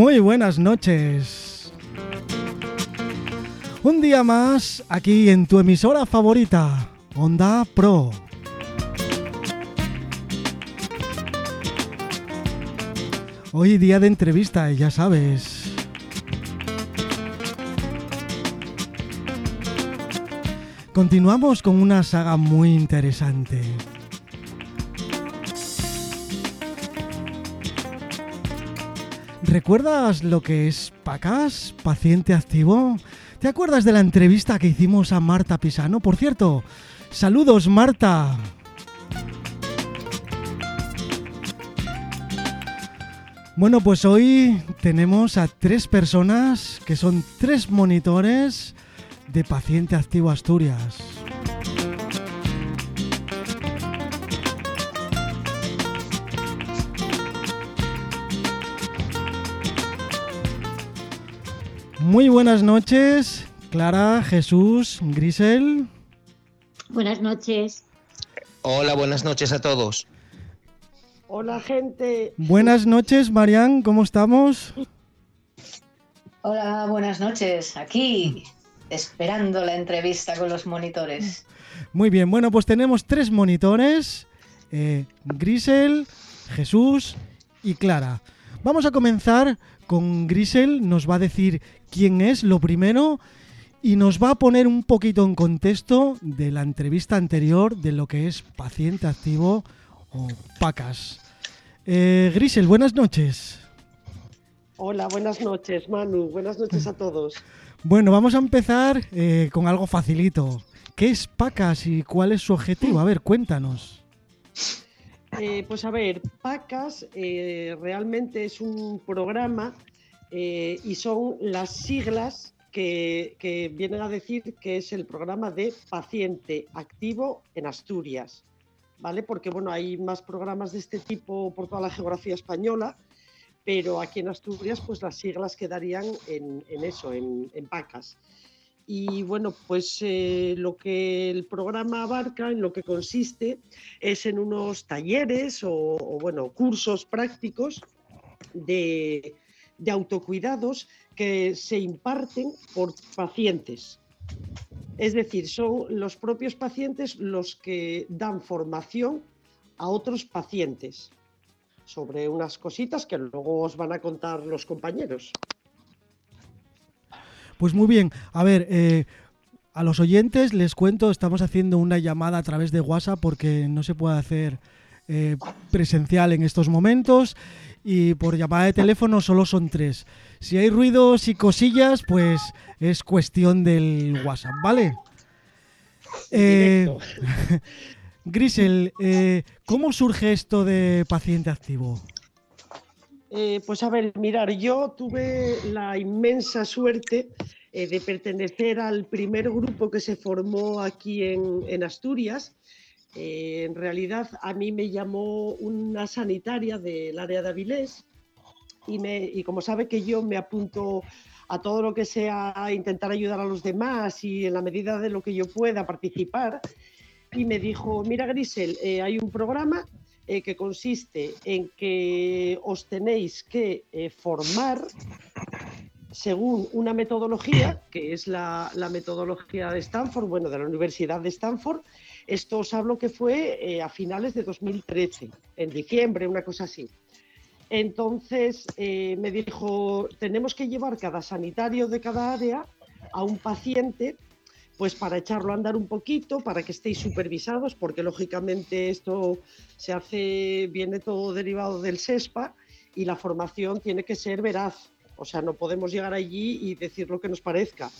Muy buenas noches. Un día más aquí en tu emisora favorita, Onda Pro. Hoy día de entrevista, ya sabes. Continuamos con una saga muy interesante. ¿Recuerdas lo que es PACAS, paciente activo? ¿Te acuerdas de la entrevista que hicimos a Marta Pisano? Por cierto, saludos Marta. Bueno, pues hoy tenemos a tres personas que son tres monitores de Paciente Activo Asturias. Muy buenas noches, Clara, Jesús, Grisel. Buenas noches. Hola, buenas noches a todos. Hola, gente. Buenas noches, Marian, ¿cómo estamos? Hola, buenas noches. Aquí, esperando la entrevista con los monitores. Muy bien, bueno, pues tenemos tres monitores, eh, Grisel, Jesús y Clara. Vamos a comenzar con Grisel, nos va a decir quién es lo primero y nos va a poner un poquito en contexto de la entrevista anterior de lo que es paciente activo o PACAS. Eh, Grisel, buenas noches. Hola, buenas noches, Manu. Buenas noches a todos. Bueno, vamos a empezar eh, con algo facilito. ¿Qué es PACAS y cuál es su objetivo? A ver, cuéntanos. Eh, pues a ver, PACAS eh, realmente es un programa eh, y son las siglas que, que vienen a decir que es el programa de paciente activo en Asturias. ¿Vale? Porque bueno, hay más programas de este tipo por toda la geografía española, pero aquí en Asturias, pues las siglas quedarían en, en eso, en, en PACAS. Y bueno, pues eh, lo que el programa abarca, en lo que consiste, es en unos talleres o, bueno, cursos prácticos de, de autocuidados que se imparten por pacientes. Es decir, son los propios pacientes los que dan formación a otros pacientes sobre unas cositas que luego os van a contar los compañeros. Pues muy bien, a ver, eh, a los oyentes les cuento, estamos haciendo una llamada a través de WhatsApp porque no se puede hacer eh, presencial en estos momentos y por llamada de teléfono solo son tres. Si hay ruidos y cosillas, pues es cuestión del WhatsApp, ¿vale? Eh, Grisel, eh, ¿cómo surge esto de paciente activo? Eh, pues a ver, mirar, yo tuve la inmensa suerte eh, de pertenecer al primer grupo que se formó aquí en, Asturias. Eh, en realidad a mí me llamó una sanitaria del área de Avilés y, me, y como sabe que yo me apunto a todo lo que sea intentar ayudar a los demás y en la medida de lo que yo pueda participar, y me dijo, mira Grisel, eh, hay un programa eh, que consiste en que os tenéis que eh, formar según una metodología, que es la, metodología de Stanford, bueno, de la Universidad de Stanford. Esto os hablo que fue eh, a finales de 2013, en diciembre, una cosa así. Entonces me dijo, tenemos que llevar cada sanitario de cada área a un paciente pues para echarlo a andar un poquito, para que estéis supervisados, porque lógicamente esto se hace, viene todo derivado del SESPA y la formación tiene que ser veraz. O sea, no podemos llegar allí y decir lo que nos parezca.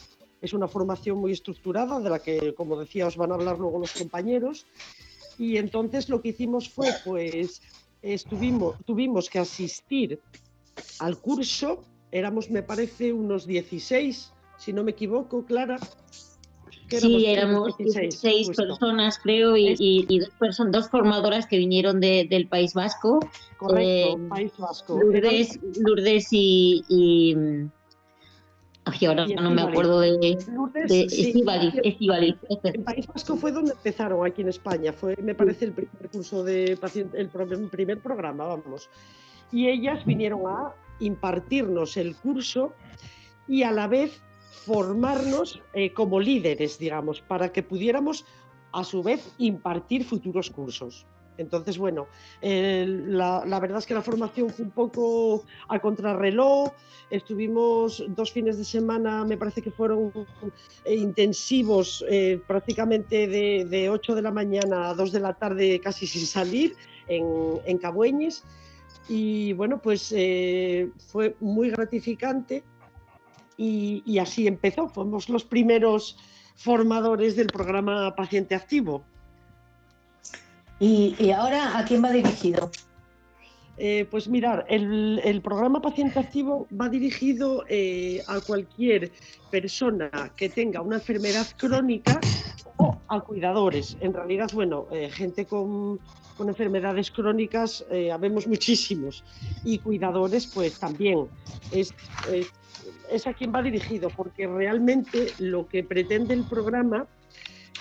Es una formación muy estructurada, de la que, como decía, os van a hablar luego los compañeros. Y entonces lo que hicimos fue, pues, estuvimos, tuvimos que asistir al curso, éramos, me parece, unos 16, si no me equivoco, Clara, Sí, éramos 16 personas, creo, y, y, y dos, formadoras que vinieron de, del País Vasco. Correcto, eh, País Vasco. Lourdes, Lourdes y, y, Ay, ahora no me acuerdo de, Lourdes, de Estivaliz, sí. El País Vasco fue donde empezaron aquí en España, fue, me parece, el primer curso de paciente, el primer programa, vamos. Y ellas vinieron a impartirnos el curso y a la vez formarnos eh, como líderes, digamos, para que pudiéramos a su vez impartir futuros cursos. Entonces, bueno, la, verdad es que la formación fue un poco a contrarreloj. Estuvimos dos fines de semana, me parece que fueron eh, intensivos, eh, prácticamente de, 8 de la mañana a 2 de la tarde, casi sin salir, en, en Cabueñes. Y bueno, pues eh, fue muy gratificante y, y así empezó. Fuimos los primeros formadores del programa Paciente Activo. ¿Y, ahora a quién va dirigido? Eh, pues mirar, el, programa Paciente Activo va dirigido eh, a cualquier persona que tenga una enfermedad crónica o a cuidadores. En realidad, bueno, eh, gente con, enfermedades crónicas habemos muchísimos y cuidadores pues también. Es, es a quien va dirigido porque realmente lo que pretende el programa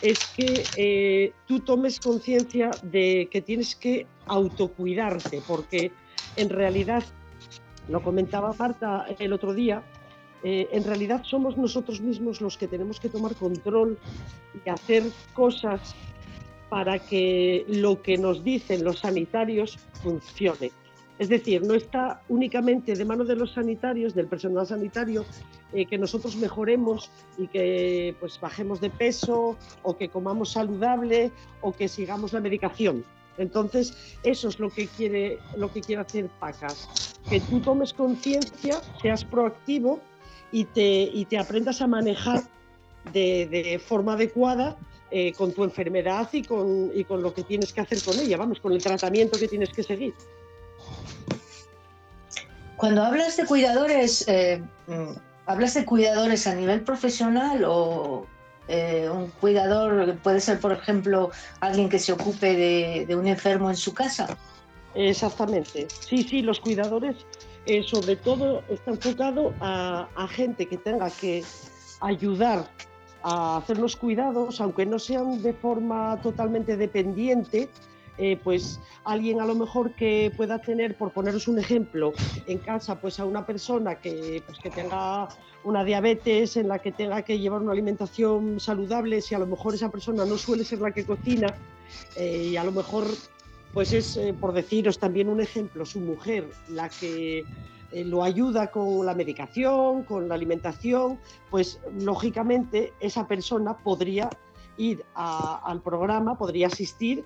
es que eh, tú tomes conciencia de que tienes que autocuidarte, porque en realidad, lo comentaba Marta el otro día, eh, en realidad somos nosotros mismos los que tenemos que tomar control y hacer cosas para que lo que nos dicen los sanitarios funcione. Es decir, no está únicamente de mano de los sanitarios, del personal sanitario, eh, que nosotros mejoremos y que pues bajemos de peso o que comamos saludable o que sigamos la medicación. Entonces, eso es lo que quiere, lo que quiere hacer PACAS, que tú tomes conciencia, seas proactivo y te, y te aprendas a manejar de, forma adecuada eh, con tu enfermedad y con, y con lo que tienes que hacer con ella, vamos, con el tratamiento que tienes que seguir. Cuando hablas de cuidadores, eh, ¿hablas de cuidadores a nivel profesional o eh, un cuidador puede ser, por ejemplo, alguien que se ocupe de, un enfermo en su casa? Exactamente. Sí, sí, los cuidadores eh, sobre todo está enfocado a, a gente que tenga que ayudar a hacer los cuidados, aunque no sean de forma totalmente dependiente, eh, pues alguien a lo mejor que pueda tener, por poneros un ejemplo, en casa pues a una persona que, pues, que tenga una diabetes, en la que tenga que llevar una alimentación saludable, si a lo mejor esa persona no suele ser la que cocina eh, y a lo mejor pues es, eh, por deciros también un ejemplo, su mujer la que lo ayuda con la medicación, con la alimentación, pues lógicamente esa persona podría ir al programa, podría asistir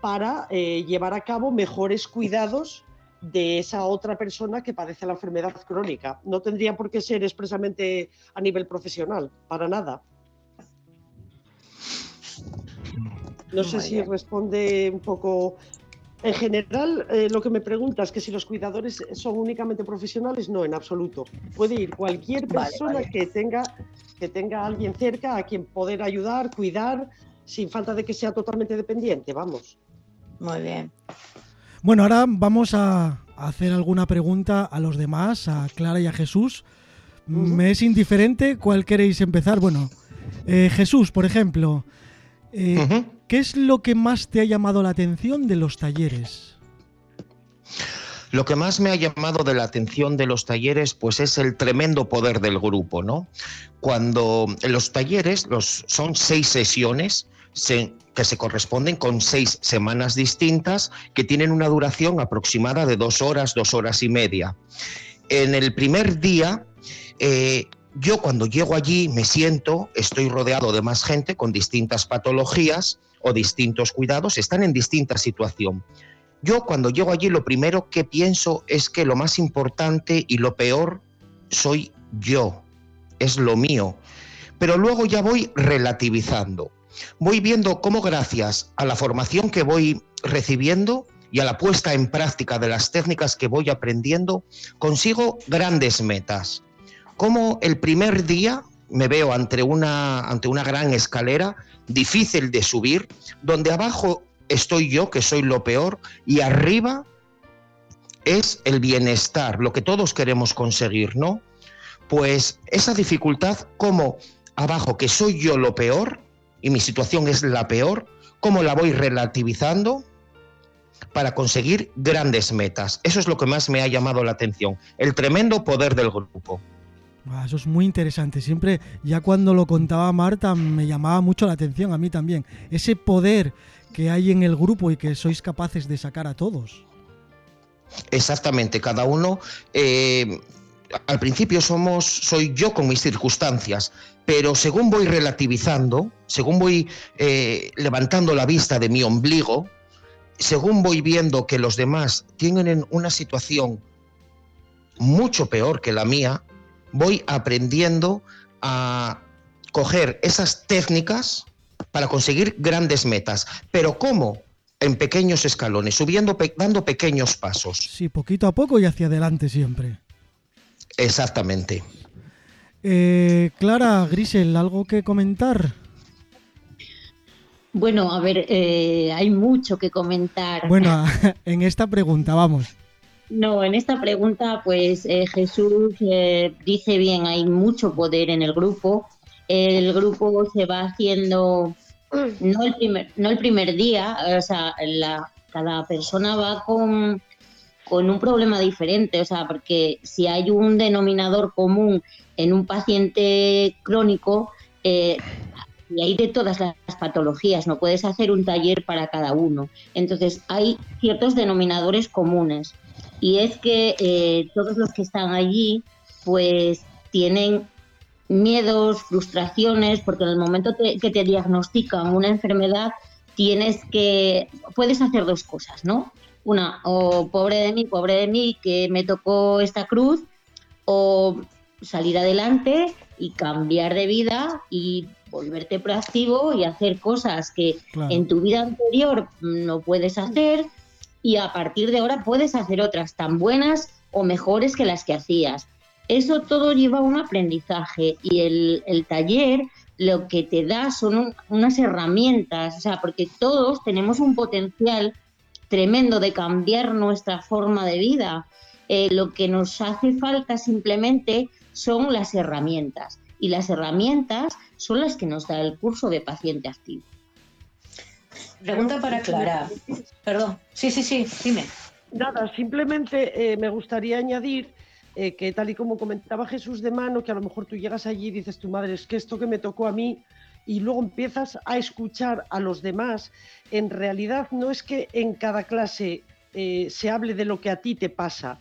para eh, llevar a cabo mejores cuidados de esa otra persona que padece la enfermedad crónica. No tendría por qué ser expresamente a nivel profesional, para nada. No sé si responde un poco. En general, eh, lo que me preguntas, que si los cuidadores son únicamente profesionales, no, en absoluto. Puede ir cualquier persona que tenga que tenga a alguien cerca a quien poder ayudar, cuidar, sin falta de que sea totalmente dependiente, vamos. Muy bien. Bueno, ahora vamos a hacer alguna pregunta a los demás, a Clara y a Jesús. Me es indiferente cuál queréis empezar. Bueno, eh, Jesús, por ejemplo, eh, ¿qué es lo que más te ha llamado la atención de los talleres? Lo que más me ha llamado de la atención de los talleres, pues es el tremendo poder del grupo, ¿no? Cuando los talleres los, son seis sesiones, que se corresponden con seis semanas distintas que tienen una duración aproximada de dos horas, dos horas y media. En el primer día, eh, yo cuando llego allí me siento, estoy rodeado de más gente con distintas patologías o distintos cuidados, están en distinta situación. Yo cuando llego allí lo primero que pienso es que lo más importante y lo peor soy yo, es lo mío. Pero luego ya voy relativizando voy viendo cómo gracias a la formación que voy recibiendo y a la puesta en práctica de las técnicas que voy aprendiendo, consigo grandes metas. Como el primer día me veo ante una, una gran escalera difícil de subir, donde abajo estoy yo, que soy lo peor, y arriba es el bienestar, lo que todos queremos conseguir, ¿no? Pues esa dificultad, como abajo, que soy yo lo peor, y mi situación es la peor, ¿cómo la voy relativizando? para conseguir grandes metas. Eso es lo que más me ha llamado la atención, el tremendo poder del grupo. Ah, eso es muy interesante. Siempre, ya cuando lo contaba Marta, me llamaba mucho la atención a mí también. Ese poder que hay en el grupo y que sois capaces de sacar a todos. Exactamente, cada uno. Eh, al principio somos, soy yo con mis circunstancias, pero según voy relativizando, según voy eh, levantando la vista de mi ombligo, según voy viendo que los demás tienen una situación mucho peor que la mía, voy aprendiendo a coger esas técnicas para conseguir grandes metas. Pero ¿cómo? En pequeños escalones, subiendo, dando pequeños pasos. Sí, poquito a poco y hacia adelante siempre. Exactamente. Eh, Clara, Grisel, ¿algo que comentar? Bueno, a ver, eh, hay mucho que comentar. Bueno, en esta pregunta, vamos. No, en esta pregunta, pues eh, Jesús dice bien, hay mucho poder en el grupo. El grupo se va haciendo, no el primer, no el primer día, o sea, la, cada persona va con con un problema diferente, o sea, porque si hay un denominador común en un paciente crónico, eh, y hay de todas las patologías, no puedes hacer un taller para cada uno. Entonces, hay ciertos denominadores comunes, y es que eh, todos los que están allí, pues tienen miedos, frustraciones, porque en el momento que te diagnostican una enfermedad, tienes que, puedes hacer dos cosas, ¿no? Una, o pobre de mí, pobre de mí, que me tocó esta cruz, o salir adelante y cambiar de vida y volverte proactivo y hacer cosas que en tu vida anterior no puedes hacer y a partir de ahora puedes hacer otras tan buenas o mejores que las que hacías. Eso todo lleva a un aprendizaje y el, el taller lo que te da son unas herramientas, o sea, porque todos tenemos un potencial tremendo de cambiar nuestra forma de vida. Eh, lo que nos hace falta simplemente son las herramientas y las herramientas son las que nos da el curso de paciente activo. Pregunta para Clara. Perdón. Sí, sí, sí, dime. Nada, simplemente eh, me gustaría añadir eh, que tal y como comentaba Jesús de mano, que a lo mejor tú llegas allí y dices, tu madre, es que esto que me tocó a mí y luego empiezas a escuchar a los demás, en realidad no es que en cada clase eh, se hable de lo que a ti te pasa.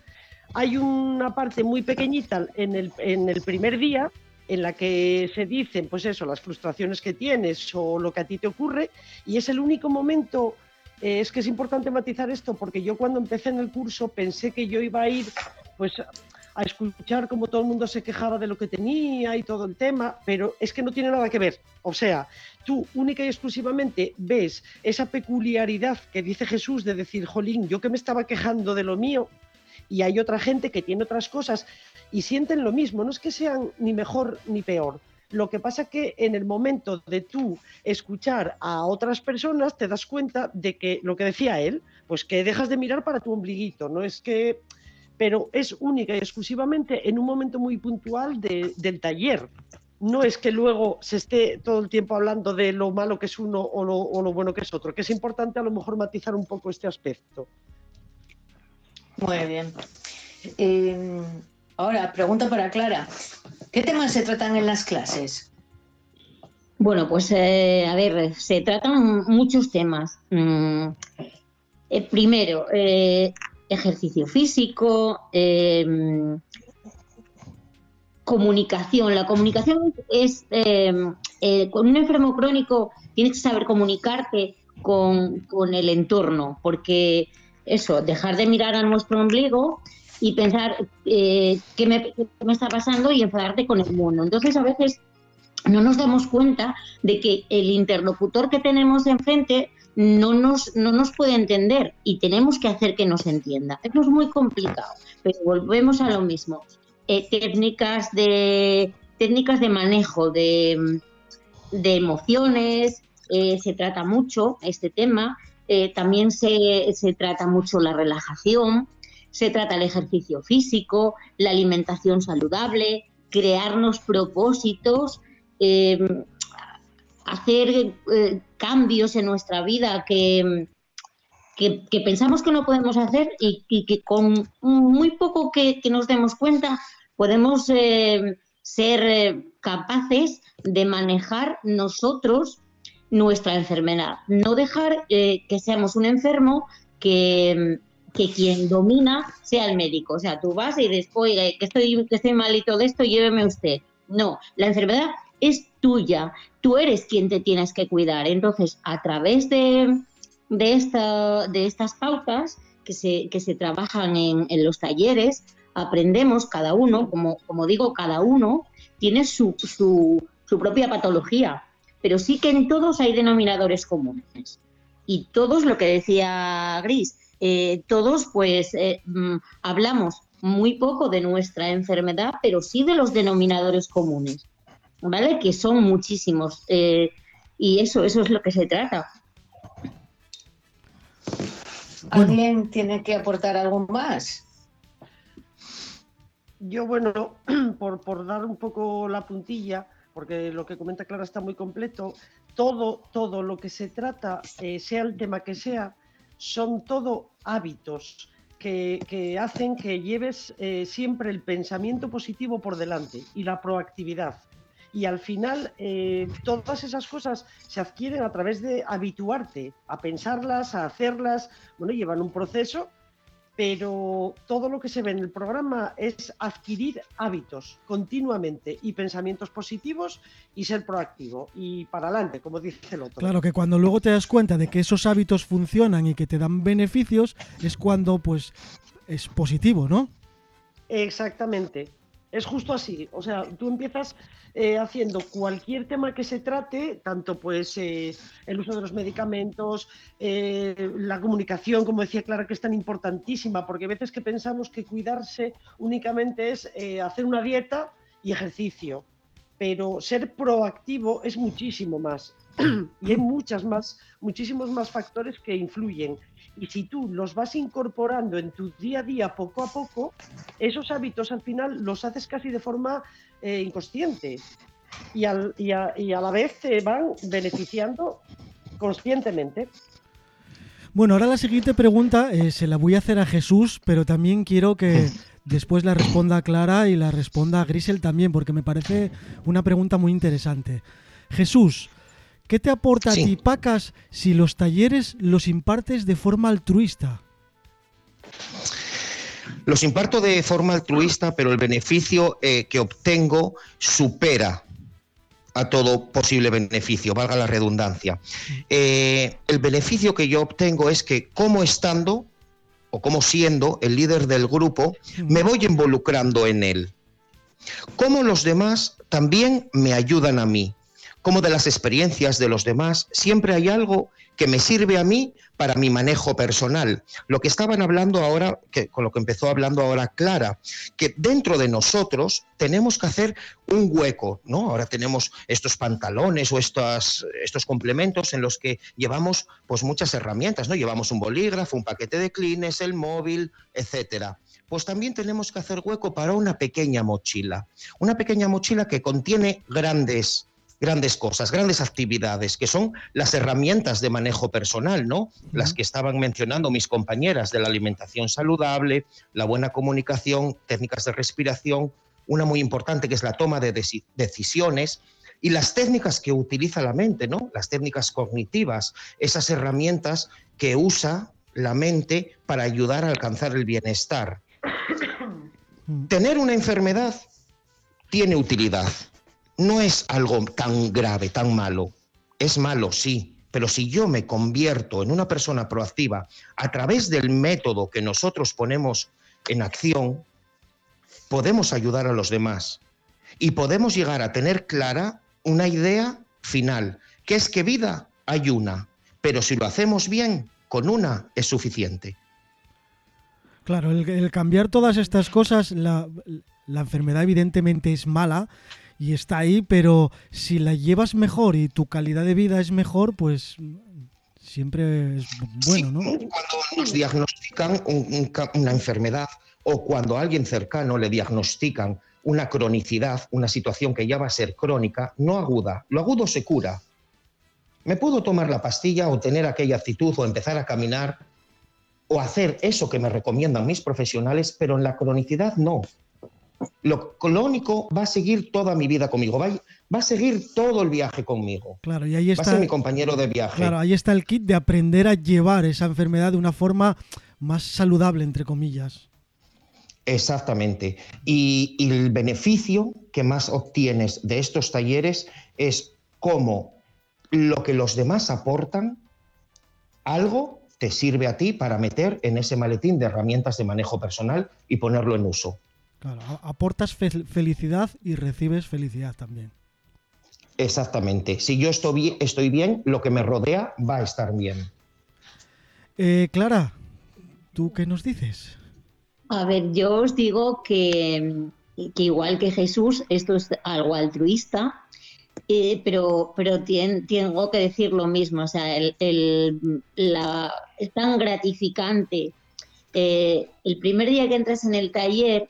Hay una parte muy pequeñita en el, en el primer día en la que se dicen, pues eso, las frustraciones que tienes o lo que a ti te ocurre, y es el único momento, eh, es que es importante matizar esto, porque yo cuando empecé en el curso pensé que yo iba a ir, pues a escuchar cómo todo el mundo se quejaba de lo que tenía y todo el tema, pero es que no tiene nada que ver. O sea, tú única y exclusivamente ves esa peculiaridad que dice Jesús de decir, jolín, yo que me estaba quejando de lo mío, y hay otra gente que tiene otras cosas y sienten lo mismo, no es que sean ni mejor ni peor. Lo que pasa que en el momento de tú escuchar a otras personas te das cuenta de que lo que decía él, pues que dejas de mirar para tu ombliguito, no es que pero es única y exclusivamente en un momento muy puntual del taller. No es que luego se esté todo el tiempo hablando de lo malo que es uno o lo, bueno que es otro, que es importante a lo mejor matizar un poco este aspecto. Muy bien. Em, ahora, pregunta para Clara. ¿Qué temas se tratan en las clases? Bueno, pues eh, a ver, se tratan muchos temas. Mm, eh, primero, eh, ejercicio físico, em, comunicación. La comunicación es, em, eh, con un enfermo crónico tienes que saber comunicarte con, el entorno, porque eso, dejar de mirar a nuestro ombligo y pensar eh, qué, me, qué, me, está pasando y enfadarte con el mundo. Entonces a veces no nos damos cuenta de que el interlocutor que tenemos enfrente no nos, no nos puede entender y tenemos que hacer que nos entienda. Eso es muy complicado, pero volvemos a lo mismo. Eh, técnicas, de, técnicas de manejo de, emociones, eh, se trata mucho este tema, eh, también se, se trata mucho la relajación, se trata el ejercicio físico, la alimentación saludable, crearnos propósitos, hacer eh, cambios en nuestra vida que, que, pensamos que no podemos hacer y, que con muy poco que, nos demos cuenta podemos eh, ser eh, capaces de manejar nosotros nuestra enfermedad. No dejar que seamos un enfermo que, que, quien domina sea el médico. O sea, tú vas y después, que estoy, que estoy malito de esto, lléveme usted. No, la enfermedad es tuya. Tú eres quien te tienes que cuidar. Entonces, a través de, de, esta, de estas pautas que se, que se trabajan en, los talleres, aprendemos cada uno, como, como digo, cada uno tiene su, su, su propia patología, pero sí que en todos hay denominadores comunes. Y todos, lo que decía Gris, eh, todos pues eh, mm, hablamos muy poco de nuestra enfermedad, pero sí de los denominadores comunes, ¿vale? Que son muchísimos. Eh, y eso, eso es lo que se trata. ¿Alguien tiene que aportar algo más? Yo, bueno, por, dar un poco la puntilla, porque lo que comenta Clara está muy completo, todo, todo lo que se trata, eh, sea el tema que sea, son todo hábitos que, hacen que lleves eh, siempre el pensamiento positivo por delante y la proactividad y al final eh, todas esas cosas se adquieren a través de habituarte a pensarlas, a hacerlas, bueno, llevan un proceso, pero todo lo que se ve en el programa es adquirir hábitos continuamente y pensamientos positivos y ser proactivo y para adelante, como dice el otro. Claro que cuando luego te das cuenta de que esos hábitos funcionan y que te dan beneficios, es cuando pues es positivo, ¿no? Exactamente. Es justo así. O sea, tú empiezas eh, haciendo cualquier tema que se trate, tanto pues eh, el uso de los medicamentos, eh, la comunicación, como decía Clara, que es tan importantísima, porque a veces que pensamos que cuidarse únicamente es hacer una dieta y ejercicio, pero ser proactivo es muchísimo más. y hay muchas más, muchísimos más factores que influyen. Y si tú los vas incorporando en tu día a día poco a poco, esos hábitos al final los haces casi de forma eh, inconsciente y, al, y, a, la vez te van beneficiando conscientemente. Bueno, ahora la siguiente pregunta eh, se la voy a hacer a Jesús, pero también quiero que después la responda Clara y la responda a Grisel también, porque me parece una pregunta muy interesante. Jesús, ¿qué te aporta a ti, Pacas, si los talleres los impartes de forma altruista? Los imparto de forma altruista, pero el beneficio eh, que obtengo supera a todo posible beneficio, valga la redundancia. Eh, el beneficio que yo obtengo es que como estando o como siendo el líder del grupo, me voy involucrando en él. Como los demás también me ayudan a mí. Como de las experiencias de los demás, siempre hay algo que me sirve a mí para mi manejo personal. Lo que estaban hablando ahora, que, con lo que empezó hablando ahora Clara, que dentro de nosotros tenemos que hacer un hueco, ¿no? Ahora tenemos estos pantalones o estos, estos complementos en los que llevamos pues muchas herramientas, ¿no? Llevamos un bolígrafo, un paquete de clines, el móvil, etcétera pues también tenemos que hacer hueco para una pequeña mochila. Una pequeña mochila que contiene grandes grandes cosas, grandes actividades, que son las herramientas de manejo personal, ¿no? Las que estaban mencionando mis compañeras de la alimentación saludable, la buena comunicación, técnicas de respiración, una muy importante que es la toma de decisiones y las técnicas que utiliza la mente, ¿no? Las técnicas cognitivas, esas herramientas que usa la mente para ayudar a alcanzar el bienestar. Tener una enfermedad tiene utilidad, no es algo tan grave, tan malo. Es malo, sí, pero si yo me convierto en una persona proactiva a través del método que nosotros ponemos en acción, podemos ayudar a los demás y podemos llegar a tener clara una idea final, que es que vida hay una, pero si lo hacemos bien, con una es suficiente. Claro, el, cambiar todas estas cosas, la, enfermedad evidentemente es mala, y está ahí, pero si la llevas mejor y tu calidad de vida es mejor, pues siempre es bueno, ¿no? Cuando nos diagnostican una enfermedad o cuando a alguien cercano le diagnostican una cronicidad, una situación que ya va a ser crónica, no aguda. Lo agudo se cura. Me puedo tomar la pastilla o tener aquella actitud o empezar a caminar o hacer eso que me recomiendan mis profesionales, pero en la cronicidad no. Lo clónico va a seguir toda mi vida conmigo, va, va a seguir todo el viaje conmigo. Claro, y ahí está. Va a ser mi compañero de viaje. Claro, ahí está el kit de aprender a llevar esa enfermedad de una forma más saludable, entre comillas. Exactamente. Y, y el beneficio que más obtienes de estos talleres es cómo lo que los demás aportan, algo te sirve a ti para meter en ese maletín de herramientas de manejo personal y ponerlo en uso. Claro, aportas felicidad y recibes felicidad también. Exactamente. Si yo estoy bien, estoy bien, lo que me rodea va a estar bien. Eh, Clara, ¿tú qué nos dices? A ver, yo os digo que, que igual que Jesús, esto es algo altruista, eh, pero, pero tengo que decir lo mismo, o sea, el, la, es tan gratificante. Eh, el primer día que entras en el taller,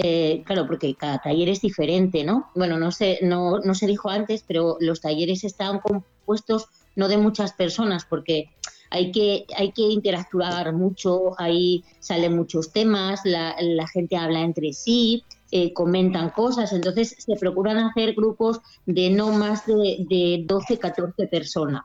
eh, claro, porque cada taller es diferente, ¿no? Bueno, no sé, no, no se dijo antes, pero los talleres están compuestos no de muchas personas, porque hay que, hay que interactuar mucho, ahí salen muchos temas, la, la gente habla entre sí, eh, comentan cosas, entonces se procuran hacer grupos de no más de, 12, 14 personas.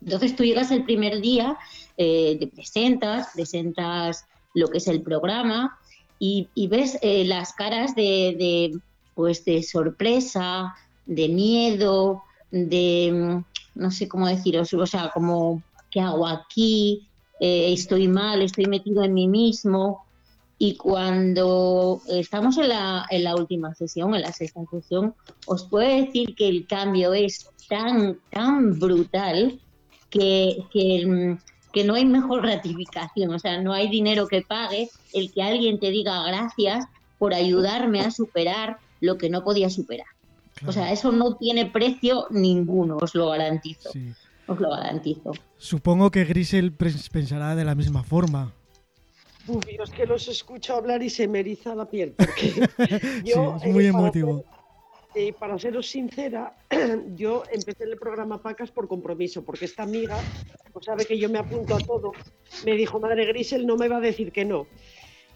Entonces tú llegas el primer día, eh, te presentas, presentas lo que es el programa y, ves eh, las caras de, pues de sorpresa, de miedo, de no sé cómo deciros, o sea, como ¿qué hago aquí? estoy mal, estoy metido en mí mismo. Y cuando estamos en la, en la última sesión, en la sexta sesión, os puedo decir que el cambio es tan, tan brutal que, que, que, no hay mejor gratificación. O sea, no hay dinero que pague el que alguien te diga gracias por ayudarme a superar lo que no podía superar. O sea, eso no tiene precio ninguno, os lo garantizo. Os lo garantizo. Supongo que Grisel pensará de la misma forma. Uf, yo es que los escucho hablar y se me eriza la piel. Porque yo, es muy emotivo. Eh, para seros sincera, yo empecé el programa Pacas por compromiso, porque esta amiga, pues sabe que yo me apunto a todo, me dijo, madre Grisel, no me va a decir que no.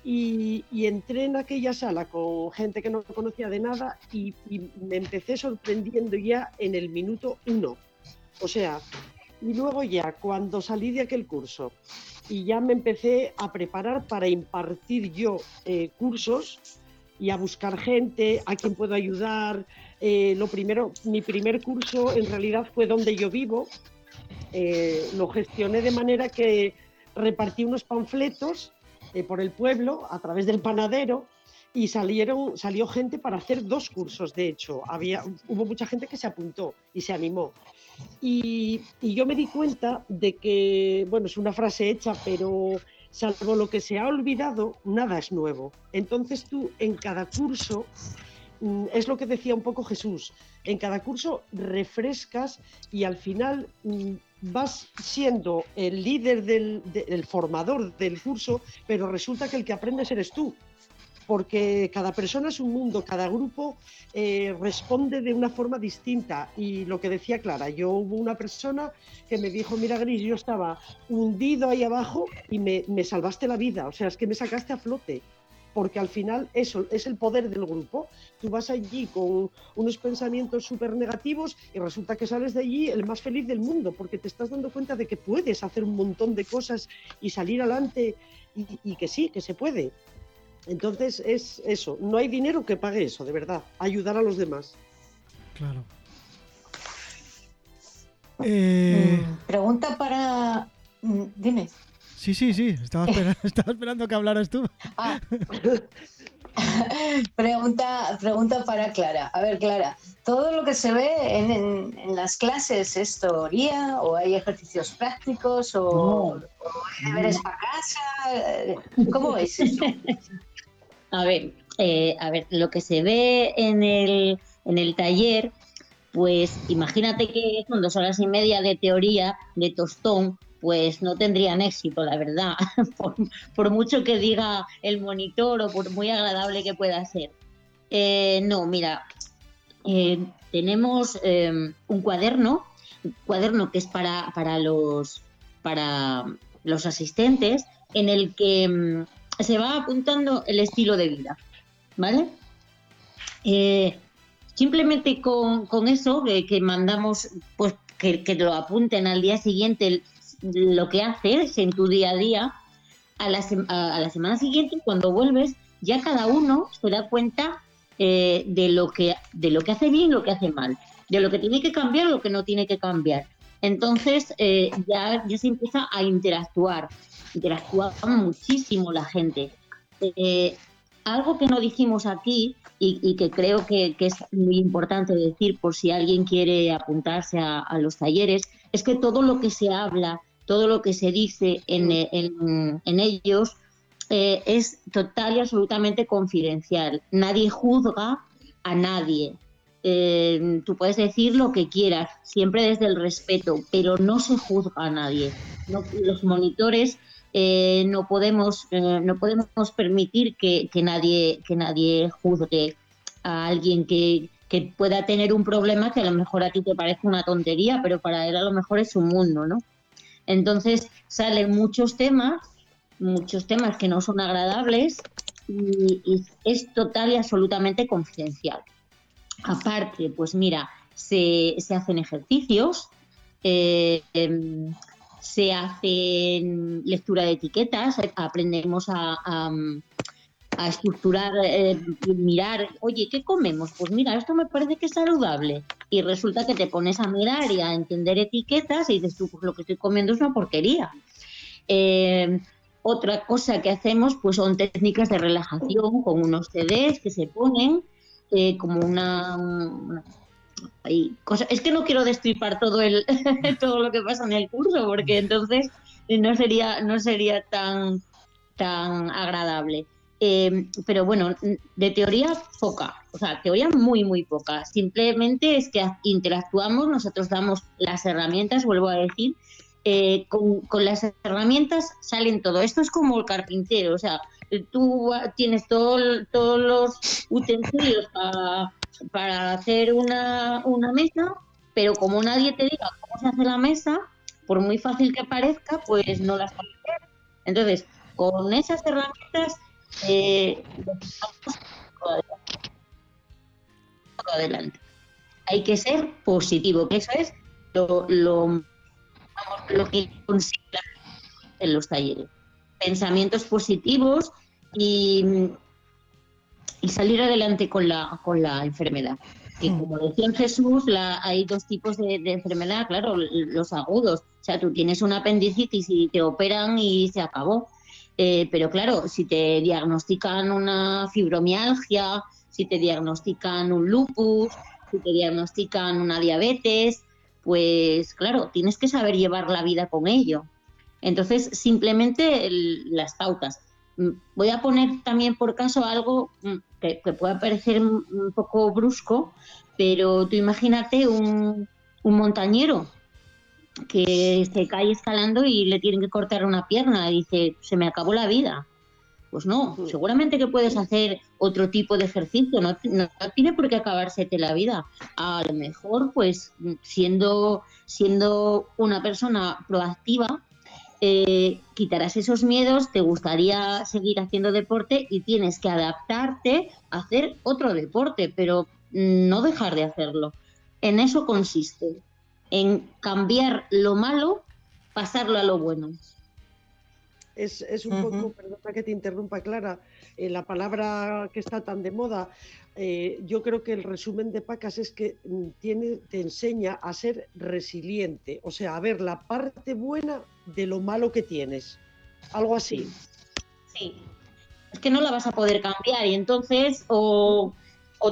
Y, entré en aquella sala con gente que no conocía de nada y, me empecé sorprendiendo ya en el minuto uno. O sea, y luego ya cuando salí de aquel curso y ya me empecé a preparar para impartir yo eh, cursos y a buscar gente, a quien puedo ayudar. Eh, lo primero, mi primer curso en realidad fue donde yo vivo. Eh, lo gestioné de manera que repartí unos panfletos por el pueblo a través del panadero y salieron, salió gente para hacer dos cursos, de hecho. Había, hubo mucha gente que se apuntó y se animó. Y, yo me di cuenta de que, bueno, es una frase hecha, pero salvo lo que se ha olvidado, nada es nuevo. Entonces tú en cada curso, mm, es lo que decía un poco Jesús, en cada curso refrescas y al final mm, vas siendo el líder del, del formador del curso, pero resulta que el que aprendes eres tú porque cada persona es un mundo, cada grupo eh, responde de una forma distinta. Y lo que decía Clara, yo hubo una persona que me dijo, mira Gris, yo estaba hundido ahí abajo y me, me salvaste la vida, o sea, es que me sacaste a flote porque al final eso es el poder del grupo. Tú vas allí con unos pensamientos súper negativos y resulta que sales de allí el más feliz del mundo, porque te estás dando cuenta de que puedes hacer un montón de cosas y salir adelante y que sí, que se puede. Entonces es eso, no hay dinero que pague eso, de verdad, ayudar a los demás. Claro. Eh, mm, pregunta para... Mm, dime. Sí, sí, sí, estaba, esperando, que hablaras tú. Ah. pregunta, pregunta para Clara. A ver, Clara, ¿todo lo que se ve en, las clases es teoría o hay ejercicios prácticos o, hay deberes para casa? ¿Cómo es eso? A ver, eh, a ver, lo que se ve en el, en el taller, pues imagínate que son dos horas y media de teoría de tostón, pues no tendrían éxito, la verdad, por, mucho que diga el monitor o por muy agradable que pueda ser. Eh, no, mira, eh, tenemos un cuaderno, un cuaderno que es para, para los para los asistentes, en el que mm, se va apuntando el estilo de vida, ¿vale? Eh, simplemente con, eso, que, mandamos, pues que, lo apunten al día siguiente lo que haces en tu día a día, a la, a la semana siguiente, cuando vuelves, ya cada uno se da cuenta eh, de, lo que, de lo que hace bien y lo que hace mal, de lo que tiene que cambiar lo que no tiene que cambiar. Entonces eh, ya, ya se empieza a interactuar, interactúa muchísimo la gente. Eh, algo que no dijimos aquí y, que creo que, es muy importante decir por si alguien quiere apuntarse a, los talleres, es que todo lo que se habla, todo lo que se dice en, en ellos, eh, es total y absolutamente confidencial. Nadie juzga a nadie. Eh, tú puedes decir lo que quieras, siempre desde el respeto, pero no se juzga a nadie. los monitores eh, no podemos no podemos permitir que, nadie que nadie juzgue a alguien que, pueda tener un problema que a lo mejor a ti te parece una tontería, pero para él a lo mejor es un mundo, ¿no? Entonces salen muchos temas muchos temas que no son agradables y, es total y absolutamente confidencial. Aparte, pues mira, se, hacen ejercicios, eh, em, se hacen lectura de etiquetas, aprendemos a, a, estructurar, eh, mirar, oye, ¿qué comemos? Pues mira, esto me parece que es saludable. Y resulta que te pones a mirar y a entender etiquetas y dices tú, pues lo que estoy comiendo es una porquería. Eh, otra cosa que hacemos pues son técnicas de relajación con unos CDs que se ponen como una, cosa. Es que no quiero destripar todo el todo lo que pasa en el curso porque entonces no sería no sería tan tan agradable. Eh, pero bueno, de teoría poca, o sea, teoría muy, muy poca. Simplemente es que interactuamos, nosotros damos las herramientas, vuelvo a decir, eh, con, las herramientas salen todo. Esto es como el carpintero, o sea, tú tienes todos los utensilios para, hacer una, mesa, pero como nadie te diga cómo se hace la mesa, por muy fácil que parezca, pues no las puedes hacer. Entonces, con esas herramientas, eh, adelante. Hay que ser positivo, que eso es lo, lo lo que consigue en los talleres. Pensamientos positivos y, y salir adelante con la, con la enfermedad. Que mm. como decía Jesús, la, hay dos tipos de, enfermedad, claro, los agudos. O sea, tú tienes una apendicitis y te operan y se acabó. Eh, pero claro, si te diagnostican una fibromialgia, si te diagnostican un lupus, si te diagnostican una diabetes, pues claro, tienes que saber llevar la vida con ello. Entonces, simplemente las pautas. Mm, voy a poner también por caso algo mm, que, pueda parecer un poco brusco, pero tú imagínate un, montañero que se cae escalando y le tienen que cortar una pierna y dice, se me acabó la vida. Pues no, seguramente que puedes hacer otro tipo de ejercicio, no, tiene por qué acabársete la vida. A lo mejor, pues, siendo, siendo una persona proactiva, eh, quitarás esos miedos, te gustaría seguir haciendo deporte y tienes que adaptarte a hacer otro deporte, pero no dejar de hacerlo. En eso consiste, en cambiar lo malo, pasarlo a lo bueno. Es, un poco, perdona que te interrumpa, Clara, eh, la palabra que está tan de moda, eh, yo creo que el resumen de Pacas es que mm, tiene, te enseña a ser resiliente, o sea, a ver la parte buena de lo malo que tienes. Algo así. Sí. Es que no la vas a poder cambiar y entonces o,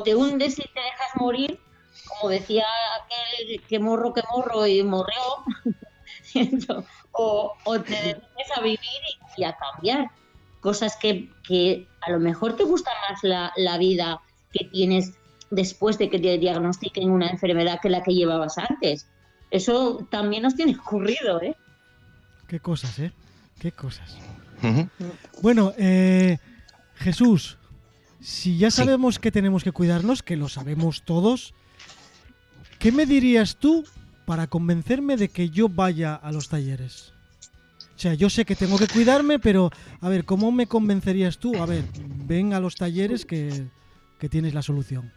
te hundes y te dejas morir, como decía aquel que morro, que morro y morreó. o, te dedicas a vivir y, a cambiar cosas que, a lo mejor te gusta más la, vida que tienes después de que te diagnostiquen una enfermedad que la que llevabas antes. Eso también nos tiene ocurrido, ¿eh? Qué cosas, ¿eh? Qué cosas. Bueno, eh, Jesús, si ya sabemos que tenemos que cuidarnos, que lo sabemos todos, ¿qué me dirías tú para convencerme de que yo vaya a los talleres? sea, yo sé que tengo que cuidarme, pero a ver, ¿cómo me convencerías tú? A ver, ven a los talleres que, que tienes la solución.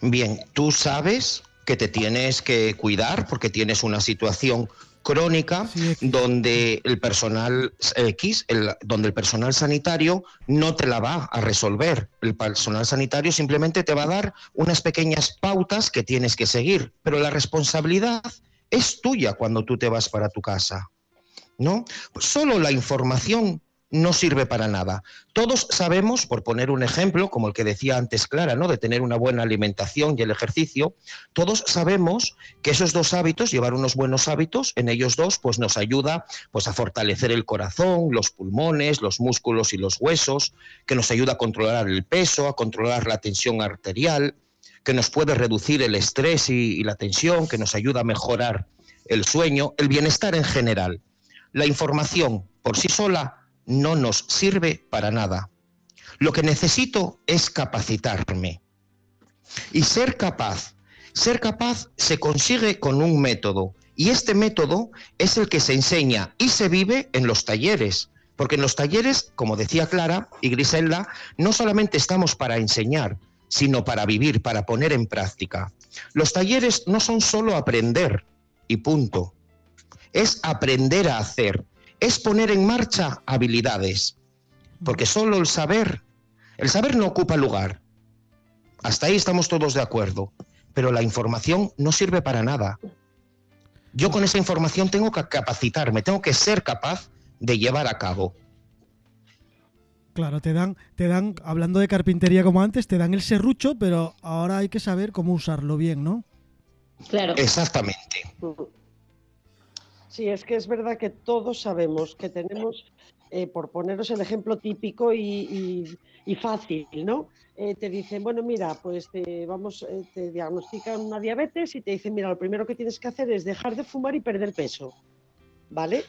Bien, tú sabes que te tienes que cuidar porque tienes una situación crónica donde el personal X, donde el personal sanitario no te la va a resolver. El personal sanitario simplemente te va a dar unas pequeñas pautas que tienes que seguir, pero la responsabilidad es tuya cuando tú te vas para tu casa. ¿No? Solo la información no sirve para nada. Todos sabemos, por poner un ejemplo, como el que decía antes Clara, ¿no? de tener una buena alimentación y el ejercicio, todos sabemos que esos dos hábitos, llevar unos buenos hábitos, en ellos dos, pues nos ayuda pues, a fortalecer el corazón, los pulmones, los músculos y los huesos, que nos ayuda a controlar el peso, a controlar la tensión arterial, que nos puede reducir el estrés y, y la tensión, que nos ayuda a mejorar el sueño, el bienestar en general. La información por sí sola no nos sirve para nada. Lo que necesito es capacitarme. Y ser capaz, ser capaz se consigue con un método. Y este método es el que se enseña y se vive en los talleres. Porque en los talleres, como decía Clara y Griselda, no solamente estamos para enseñar, sino para vivir, para poner en práctica. Los talleres no son solo aprender y punto. Es aprender a hacer, es poner en marcha habilidades, porque solo el saber, el saber no ocupa lugar. Hasta ahí estamos todos de acuerdo, pero la información no sirve para nada. Yo con esa información tengo que capacitarme, tengo que ser capaz de llevar a cabo. Claro, te dan, te dan, hablando de carpintería como antes, te dan el serrucho, pero ahora hay que saber cómo usarlo bien, ¿no? Claro. Exactamente. Sí, es que es verdad que todos sabemos que tenemos, eh, por poneros el ejemplo típico y, fácil, ¿no? Eh, te dicen, bueno, mira, pues te, vamos, eh, te diagnostican una diabetes y te dicen, mira, lo primero que tienes que hacer es dejar de fumar y perder peso, ¿vale?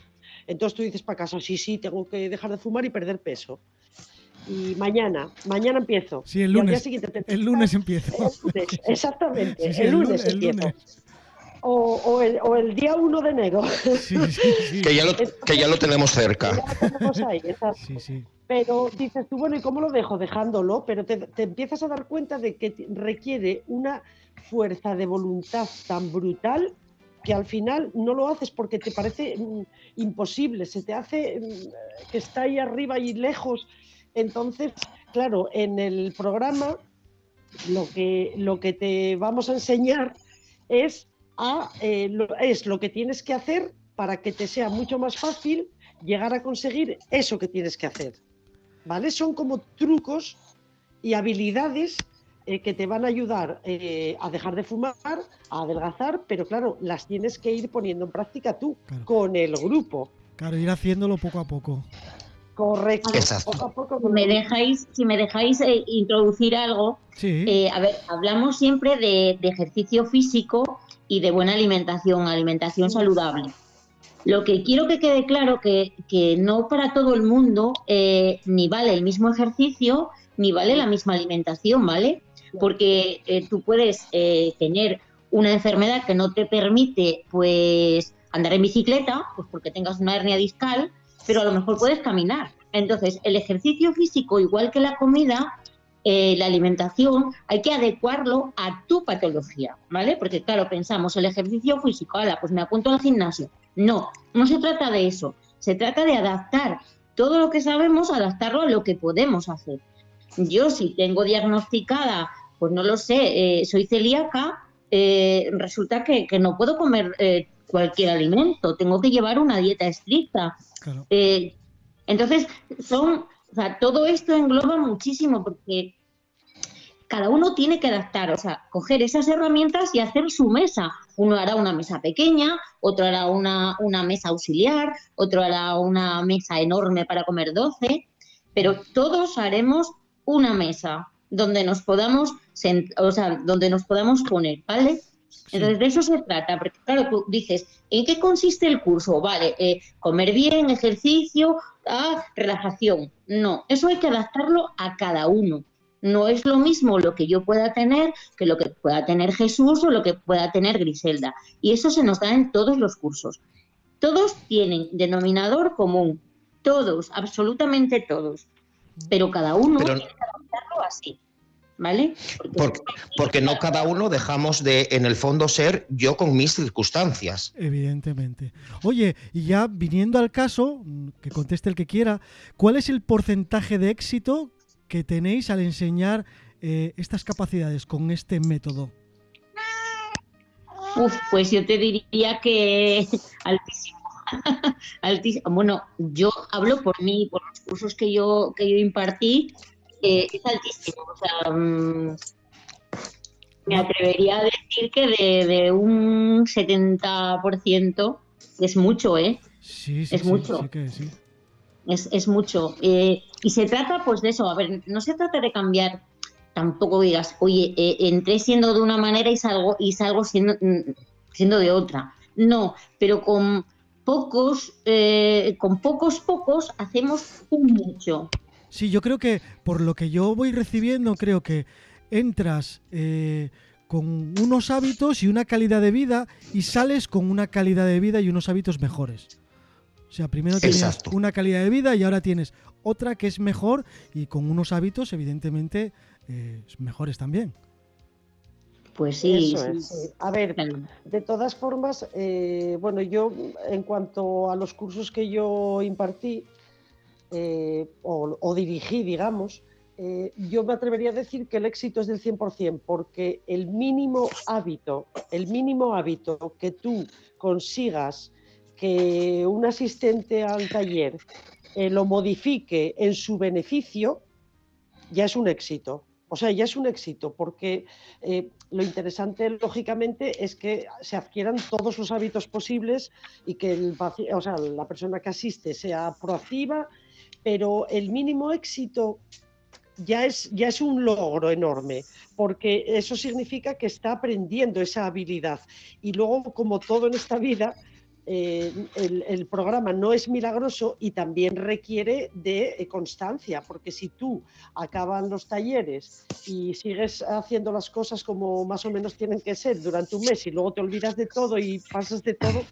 Entonces tú dices para casa, sí, sí, tengo que dejar de fumar y perder peso. Y mañana, mañana empiezo. Sí, el lunes. el lunes empiezo. exactamente, el, lunes, empiezo o, el, día 1 de enero. que, ya lo, que ya lo tenemos cerca. Pero dices tú, bueno, ¿y cómo lo dejo? Dejándolo, pero te, empiezas a dar cuenta de que requiere una fuerza de voluntad tan brutal que al final no lo haces porque te parece mm, imposible, se te hace mm, que está ahí arriba y lejos. Entonces, claro, en el programa lo que, lo que te vamos a enseñar es eh, es lo que tienes que hacer para que te sea mucho más fácil llegar a conseguir eso que tienes que hacer. ¿Vale? Son como trucos y habilidades eh, que te van a ayudar eh, a dejar de fumar, a adelgazar, pero claro, las tienes que ir poniendo en práctica tú, con el grupo. Claro, ir haciéndolo poco a poco. Correcto. me dejáis, si me dejáis introducir algo, a ver, hablamos siempre de, de, ejercicio físico y de buena alimentación, alimentación saludable. Lo que quiero que quede claro que, que no para todo el mundo eh, ni vale el mismo ejercicio ni vale la misma alimentación, ¿vale? Porque eh, tú puedes eh, tener una enfermedad que no te permite pues andar en bicicleta, pues porque tengas una hernia discal, pero a lo mejor puedes caminar. Entonces, el ejercicio físico, igual que la comida, eh, la alimentación hay que adecuarlo a tu patología, ¿vale? Porque claro, pensamos el ejercicio físico, ala, pues me apunto al gimnasio. No, no se trata de eso. Se trata de adaptar todo lo que sabemos, adaptarlo a lo que podemos hacer. Yo si tengo diagnosticada, pues no lo sé, eh, soy celíaca, eh, resulta que, no puedo comer cualquier alimento, tengo que llevar una dieta estricta. entonces, son o sea, todo esto engloba muchísimo porque cada uno tiene que adaptar, o sea, coger esas herramientas y hacer su mesa. Uno hará una mesa pequeña, otro hará una, una mesa auxiliar, otro hará una mesa enorme para comer 12, pero todos haremos una mesa donde nos podamos, o sea, donde nos podamos poner, ¿vale? Entonces, de eso se trata, porque claro, tú dices, ¿en qué consiste el curso? Vale, eh, comer bien, ejercicio, ah, relajación. No, eso hay que adaptarlo a cada uno. No es lo mismo lo que yo pueda tener que lo que pueda tener Jesús o lo que pueda tener Griselda. Y eso se nos da en todos los cursos. todos tienen denominador común, todos, absolutamente todos, pero cada uno tiene que adaptarlo así. ¿Vale? Porque, no cada uno dejamos de, en el fondo, ser yo con mis circunstancias. Evidentemente. Oye, y ya viniendo al caso, que conteste el que quiera, ¿cuál es el porcentaje de éxito que tenéis al enseñar eh, estas capacidades con este método? Uf, pues yo te diría que altísimo. altísimo. Bueno, yo hablo por mí, por los cursos que yo, que yo impartí, eh, es altísimo. O sea, mm, me atrevería a decir que de, un 70% es mucho, ¿eh? Sí, sí, es mucho. Es, es, mucho. Eh, y se trata, pues, de eso. A ver, no se trata de cambiar tampoco digas, oye, eh, entré siendo de una manera y salgo, y salgo siendo, mm, siendo de otra. No, pero con pocos, eh, con pocos pocos hacemos un mucho. Sí, yo creo que por lo que yo voy recibiendo, creo que entras eh, con unos hábitos y una calidad de vida y sales con una calidad de vida y unos hábitos mejores. O sea, primero tienes una calidad de vida y ahora tienes otra que es mejor y con unos hábitos, evidentemente, eh, mejores también. Pues sí. A ver, de todas formas, eh, bueno, yo en cuanto a los cursos que yo impartí eh, o, dirigí, digamos, yo me atrevería a decir que el éxito es del 100%, porque el mínimo hábito, el mínimo hábito que tú consigas que un asistente al taller lo modifique en su beneficio, ya es un éxito. O sea, ya es un éxito, porque eh, lo interesante, lógicamente, es que se adquieran todos los hábitos posibles y que la persona que asiste sea proactiva, pero el mínimo éxito ya es, ya es un logro enorme, porque eso significa que está aprendiendo esa habilidad. Y luego, como todo en esta vida, eh, el, programa no es milagroso y también requiere de eh, constancia, porque si tú acaban los talleres y sigues haciendo las cosas como más o menos tienen que ser durante un mes y luego te olvidas de todo y pasas de todo,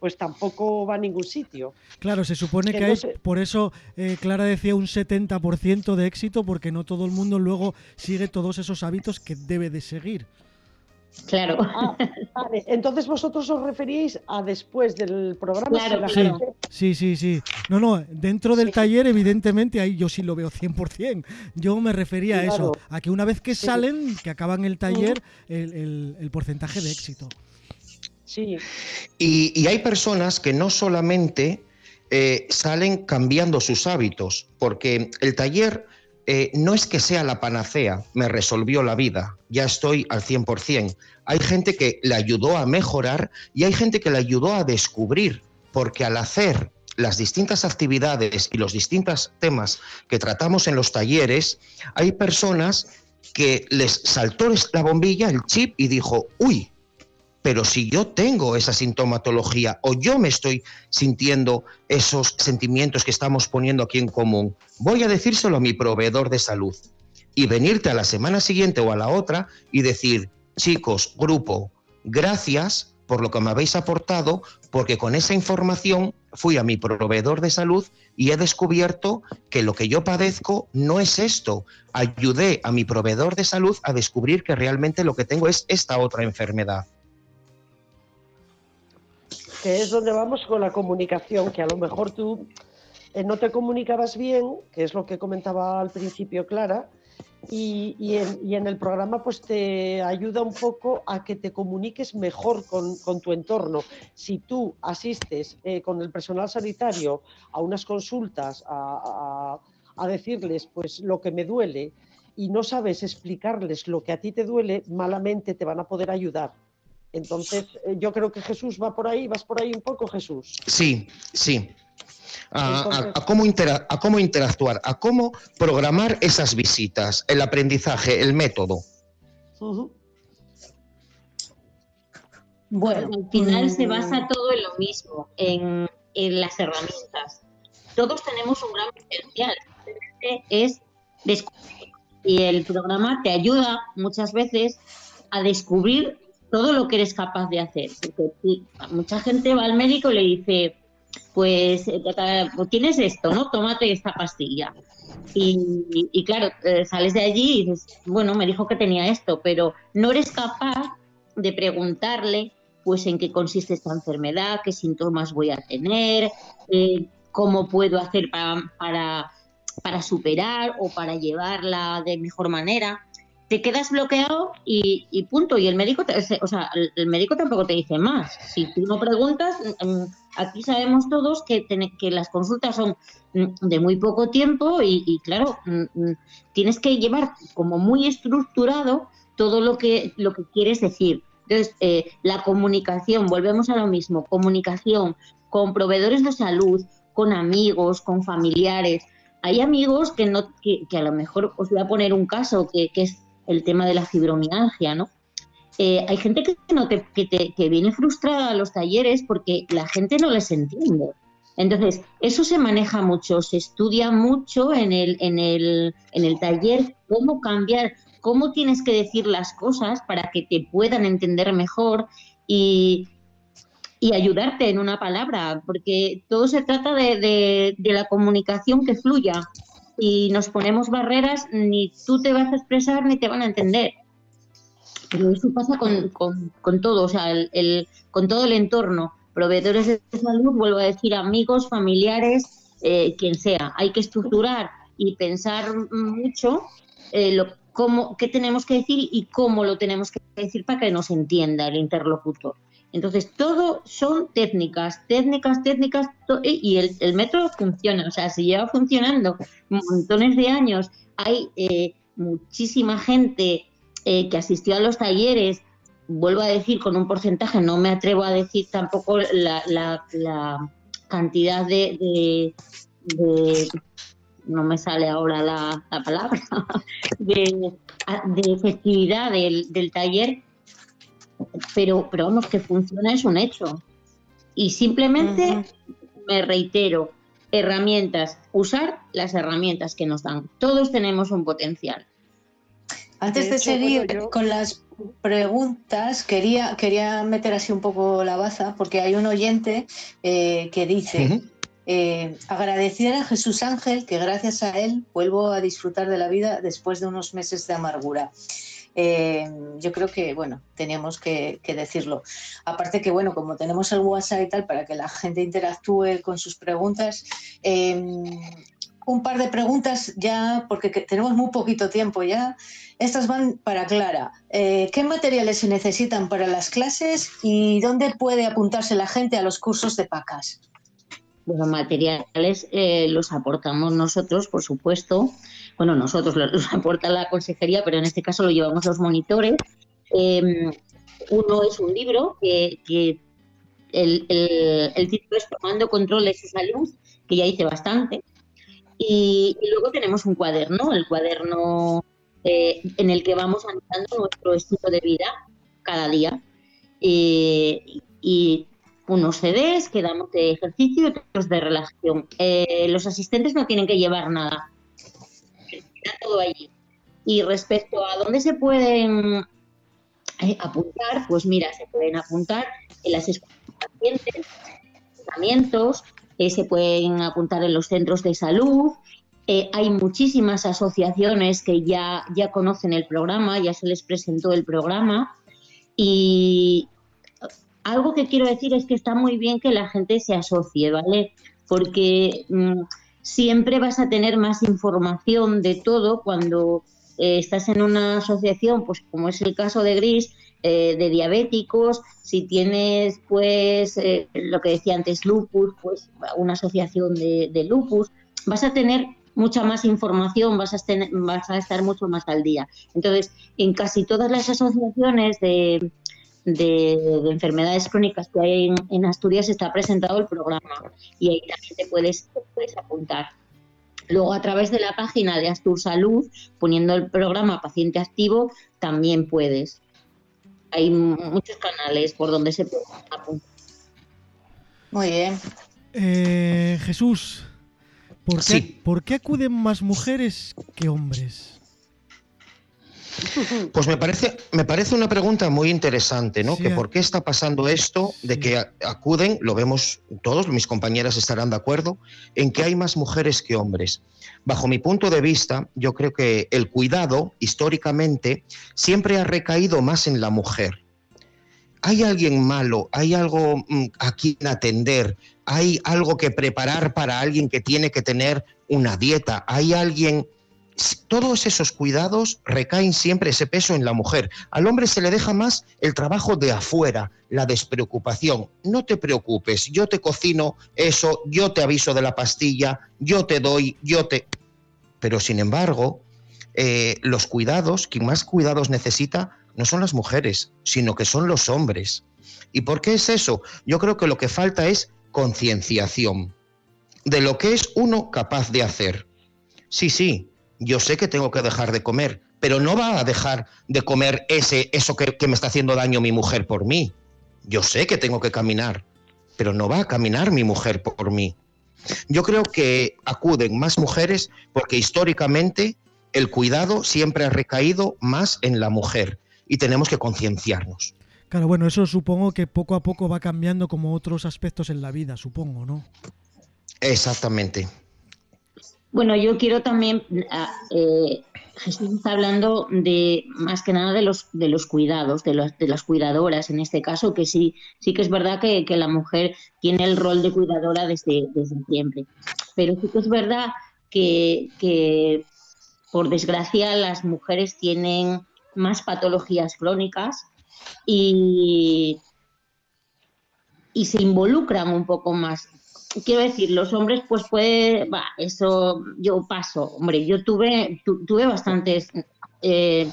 pues tampoco va a ningún sitio. Claro, se supone que, hay, por eso eh, Clara decía un 70% de éxito, porque no todo el mundo luego sigue todos esos hábitos que debe de seguir. Claro. Ah, vale. Entonces vosotros os referíais a después del programa. Claro, sí, sí, sí, No, no, dentro del taller evidentemente ahí yo sí lo veo 100%. Yo me refería a eso, a que una vez que salen, que acaban el taller, el, porcentaje de éxito. Sí. Y, hay personas que no solamente eh, salen cambiando sus hábitos, porque el taller eh, no es que sea la panacea, me resolvió la vida, ya estoy al 100%. Hay gente que le ayudó a mejorar y hay gente que le ayudó a descubrir, porque al hacer las distintas actividades y los distintos temas que tratamos en los talleres, hay personas que les saltó la bombilla, el chip, y dijo, uy, pero si yo tengo esa sintomatología o yo me estoy sintiendo esos sentimientos que estamos poniendo aquí en común, voy a decírselo a mi proveedor de salud y venirte a la semana siguiente o a la otra y decir, chicos, grupo, gracias por lo que me habéis aportado, porque con esa información fui a mi proveedor de salud y he descubierto que lo que yo padezco no es esto. Ayudé a mi proveedor de salud a descubrir que realmente lo que tengo es esta otra enfermedad que es donde vamos con la comunicación, que a lo mejor tú eh, no te comunicabas bien, que es lo que comentaba al principio Clara, y, en, el programa pues te ayuda un poco a que te comuniques mejor con, tu entorno. Si tú asistes eh, con el personal sanitario a unas consultas, a, a decirles pues lo que me duele y no sabes explicarles lo que a ti te duele, malamente te van a poder ayudar. Entonces, eh, yo creo que Jesús va por ahí, vas por ahí un poco, Jesús. Sí, sí. A, cómo a cómo interactuar, a cómo programar esas visitas, el aprendizaje, el método. Bueno, al final se basa todo en lo mismo, en, las herramientas. Todos tenemos un gran potencial, es descubrir. Y el programa te ayuda muchas veces a descubrir todo lo que eres capaz de hacer. Porque mucha gente va al médico y le dice, pues, eh, pues tienes esto, ¿no? Tómate esta pastilla. Y, claro, eh, sales de allí y dices, bueno, me dijo que tenía esto, pero no eres capaz de preguntarle, pues, en qué consiste esta enfermedad, qué síntomas voy a tener, eh, cómo puedo hacer para, para superar o para llevarla de mejor manera te quedas bloqueado y, punto. Y el médico, o sea, el, médico tampoco te dice más. Si tú no preguntas, mm, aquí sabemos todos que, que las consultas son mm, de muy poco tiempo y, claro, mm, tienes que llevar como muy estructurado todo lo que, lo que quieres decir. Entonces, eh, la comunicación, volvemos a lo mismo, comunicación con proveedores de salud, con amigos, con familiares. Hay amigos que no, que, a lo mejor os voy a poner un caso que, que es el tema de la fibromialgia, ¿no? Eh, hay gente que, no te, que, viene frustrada a los talleres porque la gente no les entiende. Entonces, eso se maneja mucho, se estudia mucho en el, en el, en el taller cómo cambiar, cómo tienes que decir las cosas para que te puedan entender mejor y, y ayudarte en una palabra, porque todo se trata de, de la comunicación que fluya y nos ponemos barreras, ni tú te vas a expresar ni te van a entender. Pero eso pasa con, con, todo, o sea, el, con todo el entorno. Proveedores de salud, vuelvo a decir, amigos, familiares, eh, quien sea. Hay que estructurar y pensar mucho eh, lo, cómo, qué tenemos que decir y cómo lo tenemos que decir para que nos entienda el interlocutor. Entonces, todo son técnicas, técnicas, técnicas, y el, método funciona, o sea, se lleva funcionando montones de años. Hay eh, muchísima gente eh, que asistió a los talleres, vuelvo a decir con un porcentaje, no me atrevo a decir tampoco la, cantidad de, no me sale ahora la, palabra, de, efectividad del, del taller, pero, pero vamos, que funciona es un hecho. Y simplemente me reitero, herramientas, usar las herramientas que nos dan. Todos tenemos un potencial. Antes de, seguir con las preguntas, quería, quería meter así un poco la baza, porque hay un oyente eh, que dice, eh, agradecer a Jesús Ángel, que gracias a él vuelvo a disfrutar de la vida después de unos meses de amargura. Eh, yo creo que, bueno, teníamos que, decirlo. Aparte que, bueno, como tenemos el WhatsApp y tal, para que la gente interactúe con sus preguntas, em, un par de preguntas ya, porque tenemos muy poquito tiempo ya. Estas van para Clara. Eh, ¿Qué materiales se necesitan para las clases y dónde puede apuntarse la gente a los cursos de PACAS? Bueno, materiales eh, los aportamos nosotros, por supuesto bueno, nosotros los aporta la consejería, pero en este caso lo llevamos los monitores. Em, uno es un libro que, el, título es Tomando controles de salud, que ya hice bastante. Y, luego tenemos un cuaderno, el cuaderno eh, en el que vamos anotando nuestro estilo de vida cada día. Eh, y unos CDs que damos de ejercicio y otros de relajación. Eh, los asistentes no tienen que llevar nada todo allí. Y respecto a dónde se pueden eh, apuntar, pues mira, se pueden apuntar en las escuelas pacientes, tratamientos, eh, se pueden apuntar en los centros de salud. Eh, hay muchísimas asociaciones que ya, ya conocen el programa, ya se les presentó el programa. Y algo que quiero decir es que está muy bien que la gente se asocie, ¿vale? Porque mm, siempre vas a tener más información de todo cuando eh, estás en una asociación, pues como es el caso de Gris, eh, de diabéticos, si tienes pues eh, lo que decía antes lupus, pues una asociación de, lupus, vas a tener mucha más información, vas a, vas a estar mucho más al día. Entonces, en casi todas las asociaciones de, de, enfermedades crónicas que hay en, Asturias está presentado el programa y ahí también te puedes, puedes apuntar. Luego, a través de la página de Astur Salud, poniendo el programa Paciente Activo, también puedes. Hay muchos canales por donde se puede apuntar. Muy bien. Eh, Jesús, ¿por ¿por qué acuden más mujeres que hombres? Pues me parece, me parece una pregunta muy interesante, ¿no? que por qué está pasando esto de que acuden, lo vemos todos, mis compañeras estarán de acuerdo, en que hay más mujeres que hombres. Bajo mi punto de vista, yo creo que el cuidado, históricamente, siempre ha recaído más en la mujer. Hay alguien malo, hay algo mm, a quien atender, hay algo que preparar para alguien que tiene que tener una dieta, hay alguien todos esos cuidados recaen siempre ese peso en la mujer. Al hombre se le deja más el trabajo de afuera, la despreocupación. No te preocupes, yo te cocino eso, yo te aviso de la pastilla, yo te doy, yo te... Pero sin embargo, eh, los cuidados, quien más cuidados necesita, no son las mujeres, sino que son los hombres. ¿Y por qué es eso? Yo creo que lo que falta es concienciación de lo que es uno capaz de hacer. Sí, sí, yo sé que tengo que dejar de comer, pero no va a dejar de comer ese, eso que, me está haciendo daño mi mujer por mí. Yo sé que tengo que caminar, pero no va a caminar mi mujer por mí. Yo creo que acuden más mujeres porque históricamente el cuidado siempre ha recaído más en la mujer y tenemos que concienciarnos. Claro, bueno, eso supongo que poco a poco va cambiando como otros aspectos en la vida, supongo, ¿no? Exactamente. Bueno, yo quiero también, ah, eh, Jesús está hablando de más que nada de los, de los cuidados, de, de las cuidadoras en este caso, que sí, sí que es verdad que, la mujer tiene el rol de cuidadora desde, desde siempre. Pero sí que es verdad que, que, por desgracia, las mujeres tienen más patologías crónicas y, y se involucran un poco más quiero decir, los hombres, pues puede, va, eso yo paso. Hombre, yo tuve, tuve bastantes, eh,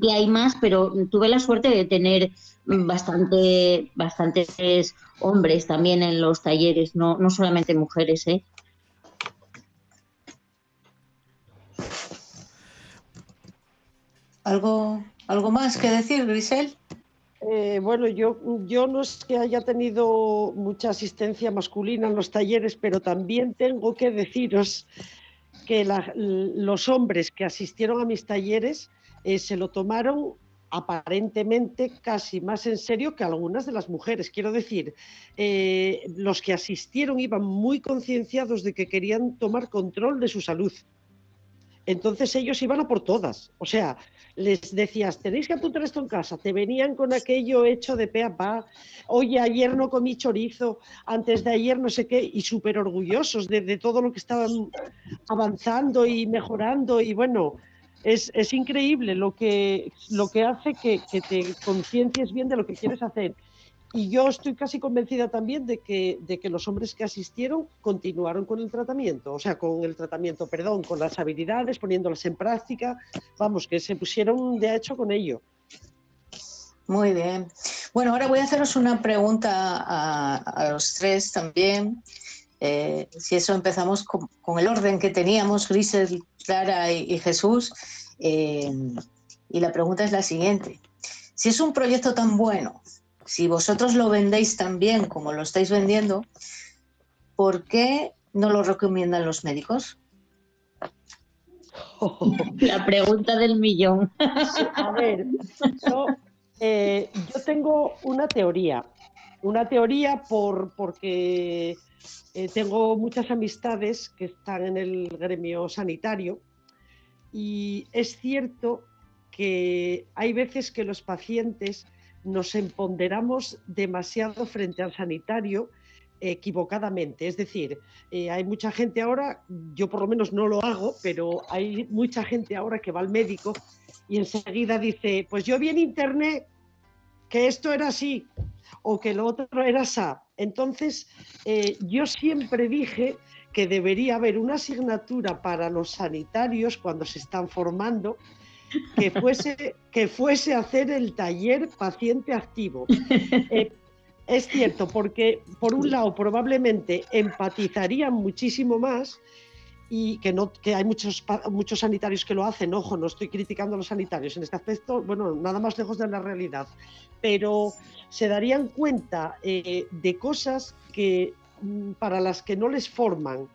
que hay más, pero tuve la suerte de tener bastante, bastantes hombres también en los talleres, no, no solamente mujeres, ¿eh? ¿Algo, ¿Algo más que decir, Grisel? Eh, bueno, yo, no es que haya tenido mucha asistencia masculina en los talleres, pero también tengo que deciros que los hombres que asistieron a mis talleres eh, se lo tomaron aparentemente casi más en serio que algunas de las mujeres. Quiero decir, eh, los que asistieron iban muy concienciados de que querían tomar control de su salud. Entonces ellos iban a por todas. O sea, les decías, tenéis que apuntar esto en casa. Te venían con aquello hecho de pe a pa. Oye, ayer no comí chorizo, antes de ayer no sé qué, y súper orgullosos de, todo lo que estaban avanzando y mejorando. Y bueno, es, increíble lo que, lo que hace que, que te conciencias bien de lo que quieres hacer. Y yo estoy casi convencida también de que, de que los hombres que asistieron continuaron con el tratamiento, o sea, con el tratamiento, perdón, con las habilidades, poniéndolas en práctica, vamos, que se pusieron de hecho con ello. Muy bien. Bueno, ahora voy a haceros una pregunta a, los tres también. Eh, si eso empezamos con, el orden que teníamos, Grisel, Clara y, Jesús. Eh, y la pregunta es la siguiente. Si es un proyecto tan bueno, si vosotros lo vendéis tan bien como lo estáis vendiendo, ¿por qué no lo recomiendan los médicos? La pregunta del millón. a ver, eh, yo, tengo una teoría. Una teoría por, porque eh, tengo muchas amistades que están en el gremio sanitario y es cierto que hay veces que los pacientes nos empoderamos demasiado frente al sanitario equivocadamente. Es decir, eh, hay mucha gente ahora, yo por lo menos no lo hago, pero hay mucha gente ahora que va al médico y enseguida dice, pues yo vi en internet que esto era así o que lo otro era así. Entonces, eh, yo siempre dije que debería haber una asignatura para los sanitarios cuando se están formando que fuese, que fuese a hacer el taller paciente activo. Eh, es cierto, porque por un lado probablemente empatizarían muchísimo más y que no que hay muchos muchos sanitarios que lo hacen, ojo, no estoy criticando a los sanitarios en este aspecto, bueno, nada más lejos de la realidad, pero se darían cuenta eh, de cosas que mm, para las que no les forman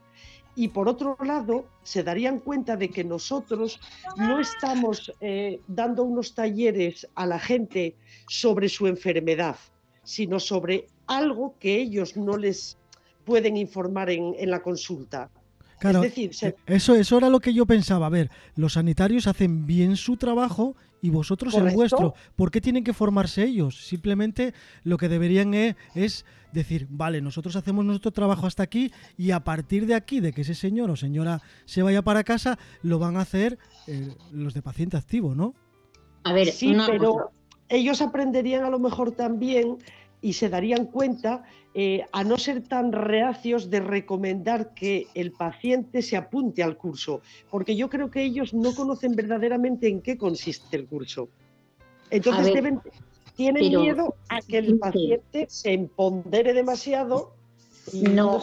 y por otro lado se darían cuenta de que nosotros no estamos eh, dando unos talleres a la gente sobre su enfermedad, sino sobre algo que ellos no les pueden informar en, la consulta. Claro, es decir, eh, eso, eso era lo que yo pensaba. A ver, los sanitarios hacen bien su trabajo y vosotros el vuestro. ¿Por qué tienen que formarse ellos? Simplemente lo que deberían e, es, decir, vale, nosotros hacemos nuestro trabajo hasta aquí y a partir de aquí, de que ese señor o señora se vaya para casa, lo van a hacer eh, los de paciente activo, ¿no? A ver, sí, pero ellos aprenderían a lo mejor también y se darían cuenta eh, a no ser tan reacios de recomendar que el paciente se apunte al curso, porque yo creo que ellos no conocen verdaderamente en qué consiste el curso. Entonces tienen miedo a que el paciente se empondere demasiado. no,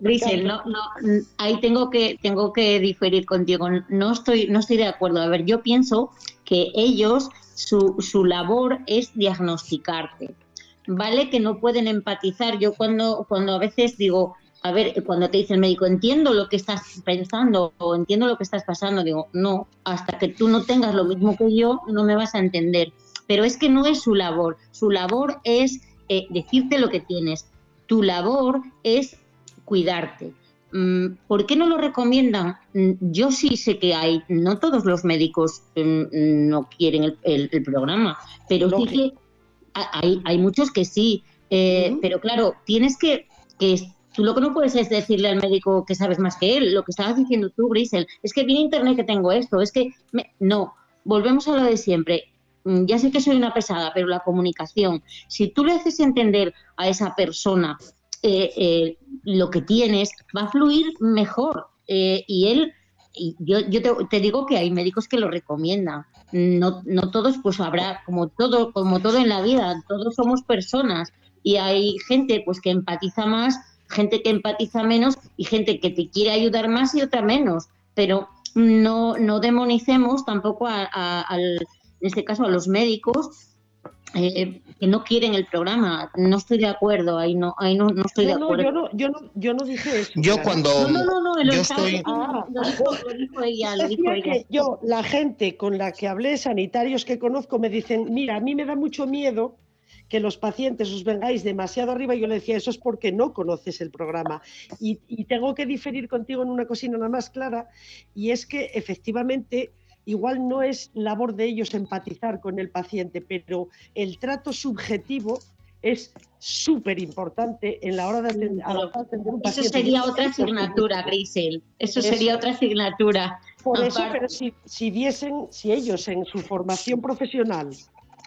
Grisel, no, no, ahí tengo que, tengo que diferir contigo. No estoy, no estoy de acuerdo. A ver, yo pienso que ellos, su, su labor es diagnosticarte vale que no pueden empatizar. Yo cuando, cuando a veces digo, a ver, cuando te dice el médico, entiendo lo que estás pensando o entiendo lo que estás pasando, digo, no, hasta que tú no tengas lo mismo que yo, no me vas a entender. Pero es que no es su labor, su labor es eh, decirte lo que tienes, tu labor es cuidarte. Mm, ¿Por qué no lo recomiendan? Mm, yo sí sé que hay, no todos los médicos mm, no quieren el, programa, pero sí que hay, hay muchos que sí, eh, pero claro, tienes que, que tú lo que no puedes es decirle al médico que sabes más que él, lo que estabas diciendo tú, Grisel, es que viene internet que tengo esto, es que no, volvemos a lo de siempre. Mm, ya sé que soy una pesada, pero la comunicación, si tú le haces entender a esa persona eh, eh, lo que tienes, va a fluir mejor y él y yo, yo te, digo que hay médicos que lo recomiendan. No, no todos, pues habrá, como todo, como todo en la vida, todos somos personas y hay gente pues que empatiza más, gente que empatiza menos y gente que te quiere ayudar más y otra menos. Pero no, no demonicemos tampoco al, en este caso a los médicos eh, que no quieren el programa. No estoy de acuerdo, ahí no, ahí no, no estoy de acuerdo. yo, no, yo, no, yo no dije eso. Yo cuando. No, no, no, yo estoy... Ah. lo, dijo, ella, lo dijo ella. yo, la gente con la que hablé, sanitarios que conozco, me dicen: Mira, a mí me da mucho miedo que los pacientes os vengáis demasiado arriba. Y yo le decía: Eso es porque no conoces el programa. Y, y tengo que diferir contigo en una cocina nada más clara, y es que efectivamente igual no es labor de ellos empatizar con el paciente, pero el trato subjetivo es súper importante en la hora de atender, un paciente. Eso sería otra asignatura, Grisel. Eso, sería otra asignatura. Por eso, pero si, si diesen, si ellos en su formación profesional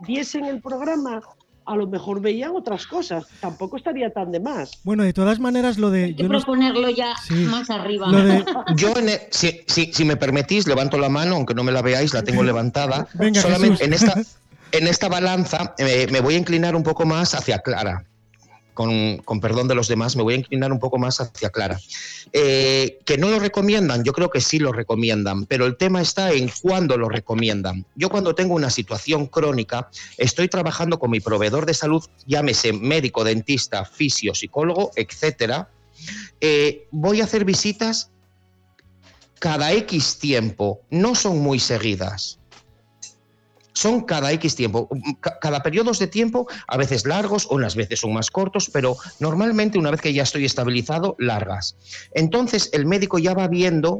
diesen el programa a lo mejor veían otras cosas. Tampoco estaría tan de más. Bueno, de todas maneras, lo de. Hay que proponerlo ya más arriba. Yo, e, si, me permitís, levanto la mano, aunque no me la veáis, la tengo levantada. Solamente en esta, en esta balanza eh, me voy a inclinar un poco más hacia Clara con, perdón de los demás, me voy a inclinar un poco más hacia Clara. Eh, que no lo recomiendan, yo creo que sí lo recomiendan, pero el tema está en cuándo lo recomiendan. Yo cuando tengo una situación crónica, estoy trabajando con mi proveedor de salud, llámese médico, dentista, fisio, psicólogo, etcétera. Eh, voy a hacer visitas cada X tiempo, no son muy seguidas son cada X tiempo, cada periodos de tiempo, a veces largos, unas veces son más cortos, pero normalmente una vez que ya estoy estabilizado, largas. Entonces el médico ya va viendo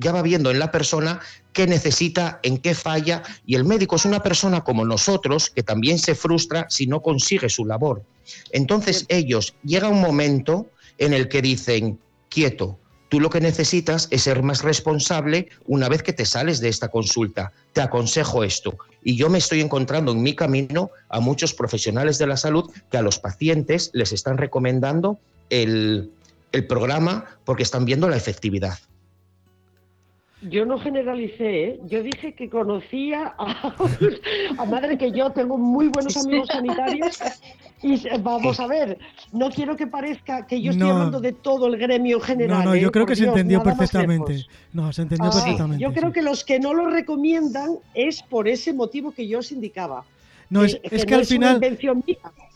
ya va viendo en la persona qué necesita, en qué falla, y el médico es una persona como nosotros que también se frustra si no consigue su labor. Entonces ellos llega un momento en el que dicen, quieto, Tú lo que necesitas es ser más responsable una vez que te sales de esta consulta. Te aconsejo esto. Y yo me estoy encontrando en mi camino a muchos profesionales de la salud que a los pacientes les están recomendando el, programa porque están viendo la efectividad. Yo no generalicé, ¿eh? yo dije que conocía a, a, madre que yo tengo muy buenos amigos sanitarios y vamos a ver, no quiero que parezca que yo estoy hablando de todo el gremio general. No, no, yo ¿eh? creo que se entendió perfectamente. No, se entendió ah, perfectamente. Yo creo que los que no lo recomiendan es por ese motivo que yo os indicaba. No, es, que, al final.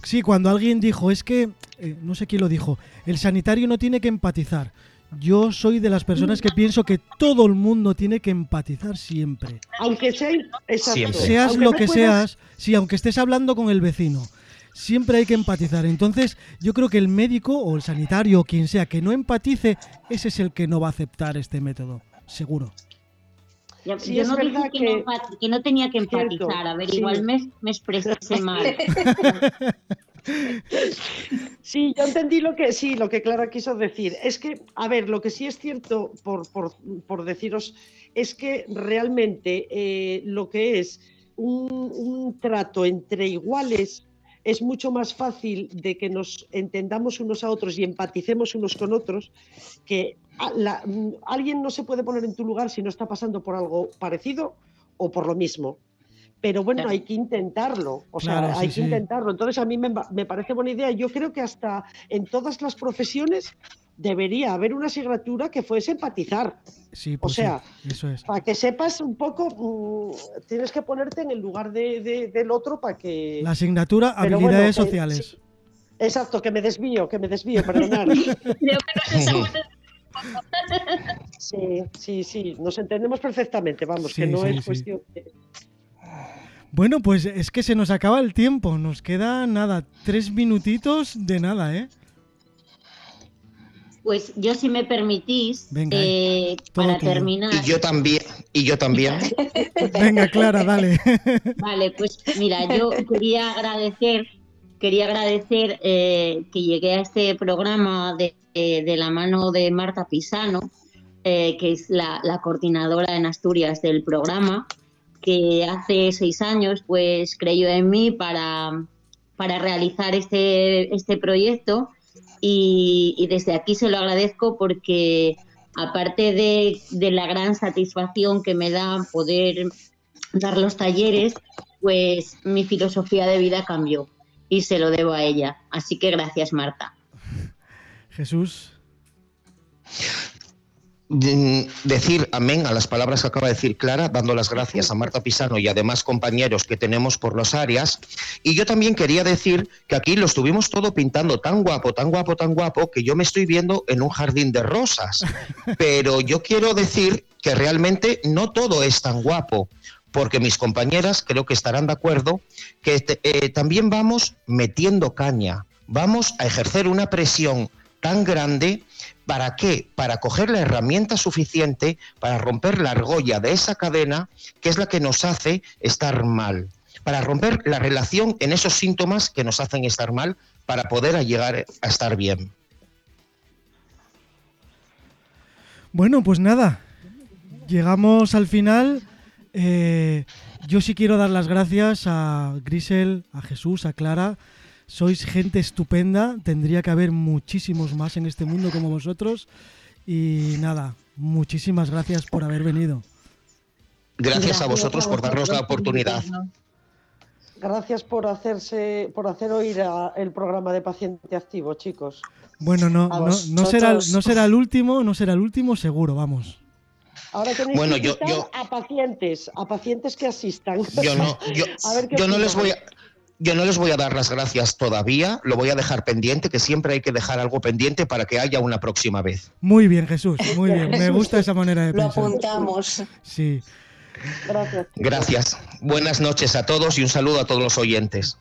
Sí, cuando alguien dijo, es que, eh, no sé quién lo dijo, el sanitario no tiene que empatizar. Yo soy de las personas que pienso que todo el mundo tiene que empatizar siempre. Aunque sea, exacto. Siempre. Seas Aunque lo no que puedas- seas, sí, aunque estés hablando con el vecino, siempre hay que empatizar. Entonces, yo creo que el médico o el sanitario o quien sea que no empatice, ese es el que no va a aceptar este método, seguro. Ya- Sí, yo no dije que, que- no empat- que no tenía que Cierto, empatizar. A ver, sí. igual me, me expresé mal. Sí, yo entendí lo que sí, lo que Clara quiso decir. Es que, a ver, lo que sí es cierto, por, por- por deciros, es que realmente eh, lo que es un, un trato entre iguales es mucho más fácil de que nos entendamos unos a otros y empaticemos unos con otros, que mm, alguien no se puede poner en tu lugar si no está pasando por algo parecido o por lo mismo. Pero bueno, Claro. hay que intentarlo, o sea, Claro, sí, hay que sí. intentarlo. Entonces a mí me, me parece buena idea. Yo creo que hasta en todas las profesiones debería haber una asignatura que fuese empatizar, Sí, O pues sí, sea, eso es. para que sepas un poco, mm, tienes que ponerte en el lugar de- de- del otro para que... La asignatura Pero habilidades bueno, que- sociales. sí. Exacto, que me desvío, que me desvío, perdonad. Creo que Sí, sí, sí, nos entendemos perfectamente, vamos, que no sí, es sí. cuestión de... Bueno, pues es que se nos acaba el tiempo. Nos queda nada, tres minutitos de nada, ¿eh? Pues yo, si me permitís, Venga, eh, todo para terminar. Y yo también, y yo también. Venga, Clara, dale. Vale, pues mira, yo quería agradecer, quería agradecer eh, que llegué a este programa de, de- de la mano de Marta Pisano, eh, que es la, la coordinadora en Asturias del programa, que hace seis años pues creyó en mí para, para realizar este, este proyecto y, desde aquí se lo agradezco porque aparte de, de la gran satisfacción que me da poder dar los talleres, pues mi filosofía de vida cambió y se lo debo a ella. Así que gracias, Marta. Jesús. Mm, decir amén a las palabras que acaba de decir Clara, dando las gracias a Marta Pisano y además compañeros que tenemos por las áreas. Y yo también quería decir que aquí lo estuvimos todo pintando tan guapo, tan guapo, tan guapo, que yo me estoy viendo en un jardín de rosas. Pero yo quiero decir que realmente no todo es tan guapo, porque mis compañeras creo que estarán de acuerdo que eh, también vamos metiendo caña, vamos a ejercer una presión tan grande ¿Para qué? Para coger la herramienta suficiente para romper la argolla de esa cadena que es la que nos hace estar mal. Para romper la relación en esos síntomas que nos hacen estar mal para poder llegar a estar bien. Bueno, pues nada, llegamos al final. Eh, yo sí quiero dar las gracias a Grisel, a Jesús, a Clara. Sois gente estupenda, tendría que haber muchísimos más en este mundo como vosotros. Y nada, muchísimas gracias por haber venido. Gracias a vosotros por darnos la oportunidad. Gracias por hacerse, por hacer oír a- el programa de paciente activo, chicos. Bueno, no, no, no será, no será el último, no será el último, seguro, vamos. Ahora tenéis Bueno, que yo- a pacientes, a pacientes que asistan. Yo no, yo, A ver qué yo no les voy a, yo no les voy a dar las gracias todavía, lo voy a dejar pendiente, que siempre hay que dejar algo pendiente para que haya una próxima vez. Muy bien, Jesús, muy bien. Me gusta esa manera de Lo pensar. apuntamos. Sí. Gracias. Gracias. Buenas noches a todos y un saludo a todos los oyentes.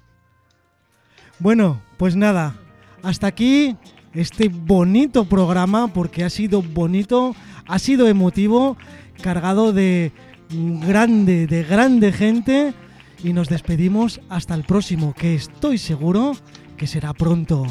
Bueno, pues nada, hasta aquí este bonito programa, porque ha sido bonito, ha sido emotivo, cargado de grande, de grande gente, y nos despedimos hasta el próximo, que estoy seguro que será pronto.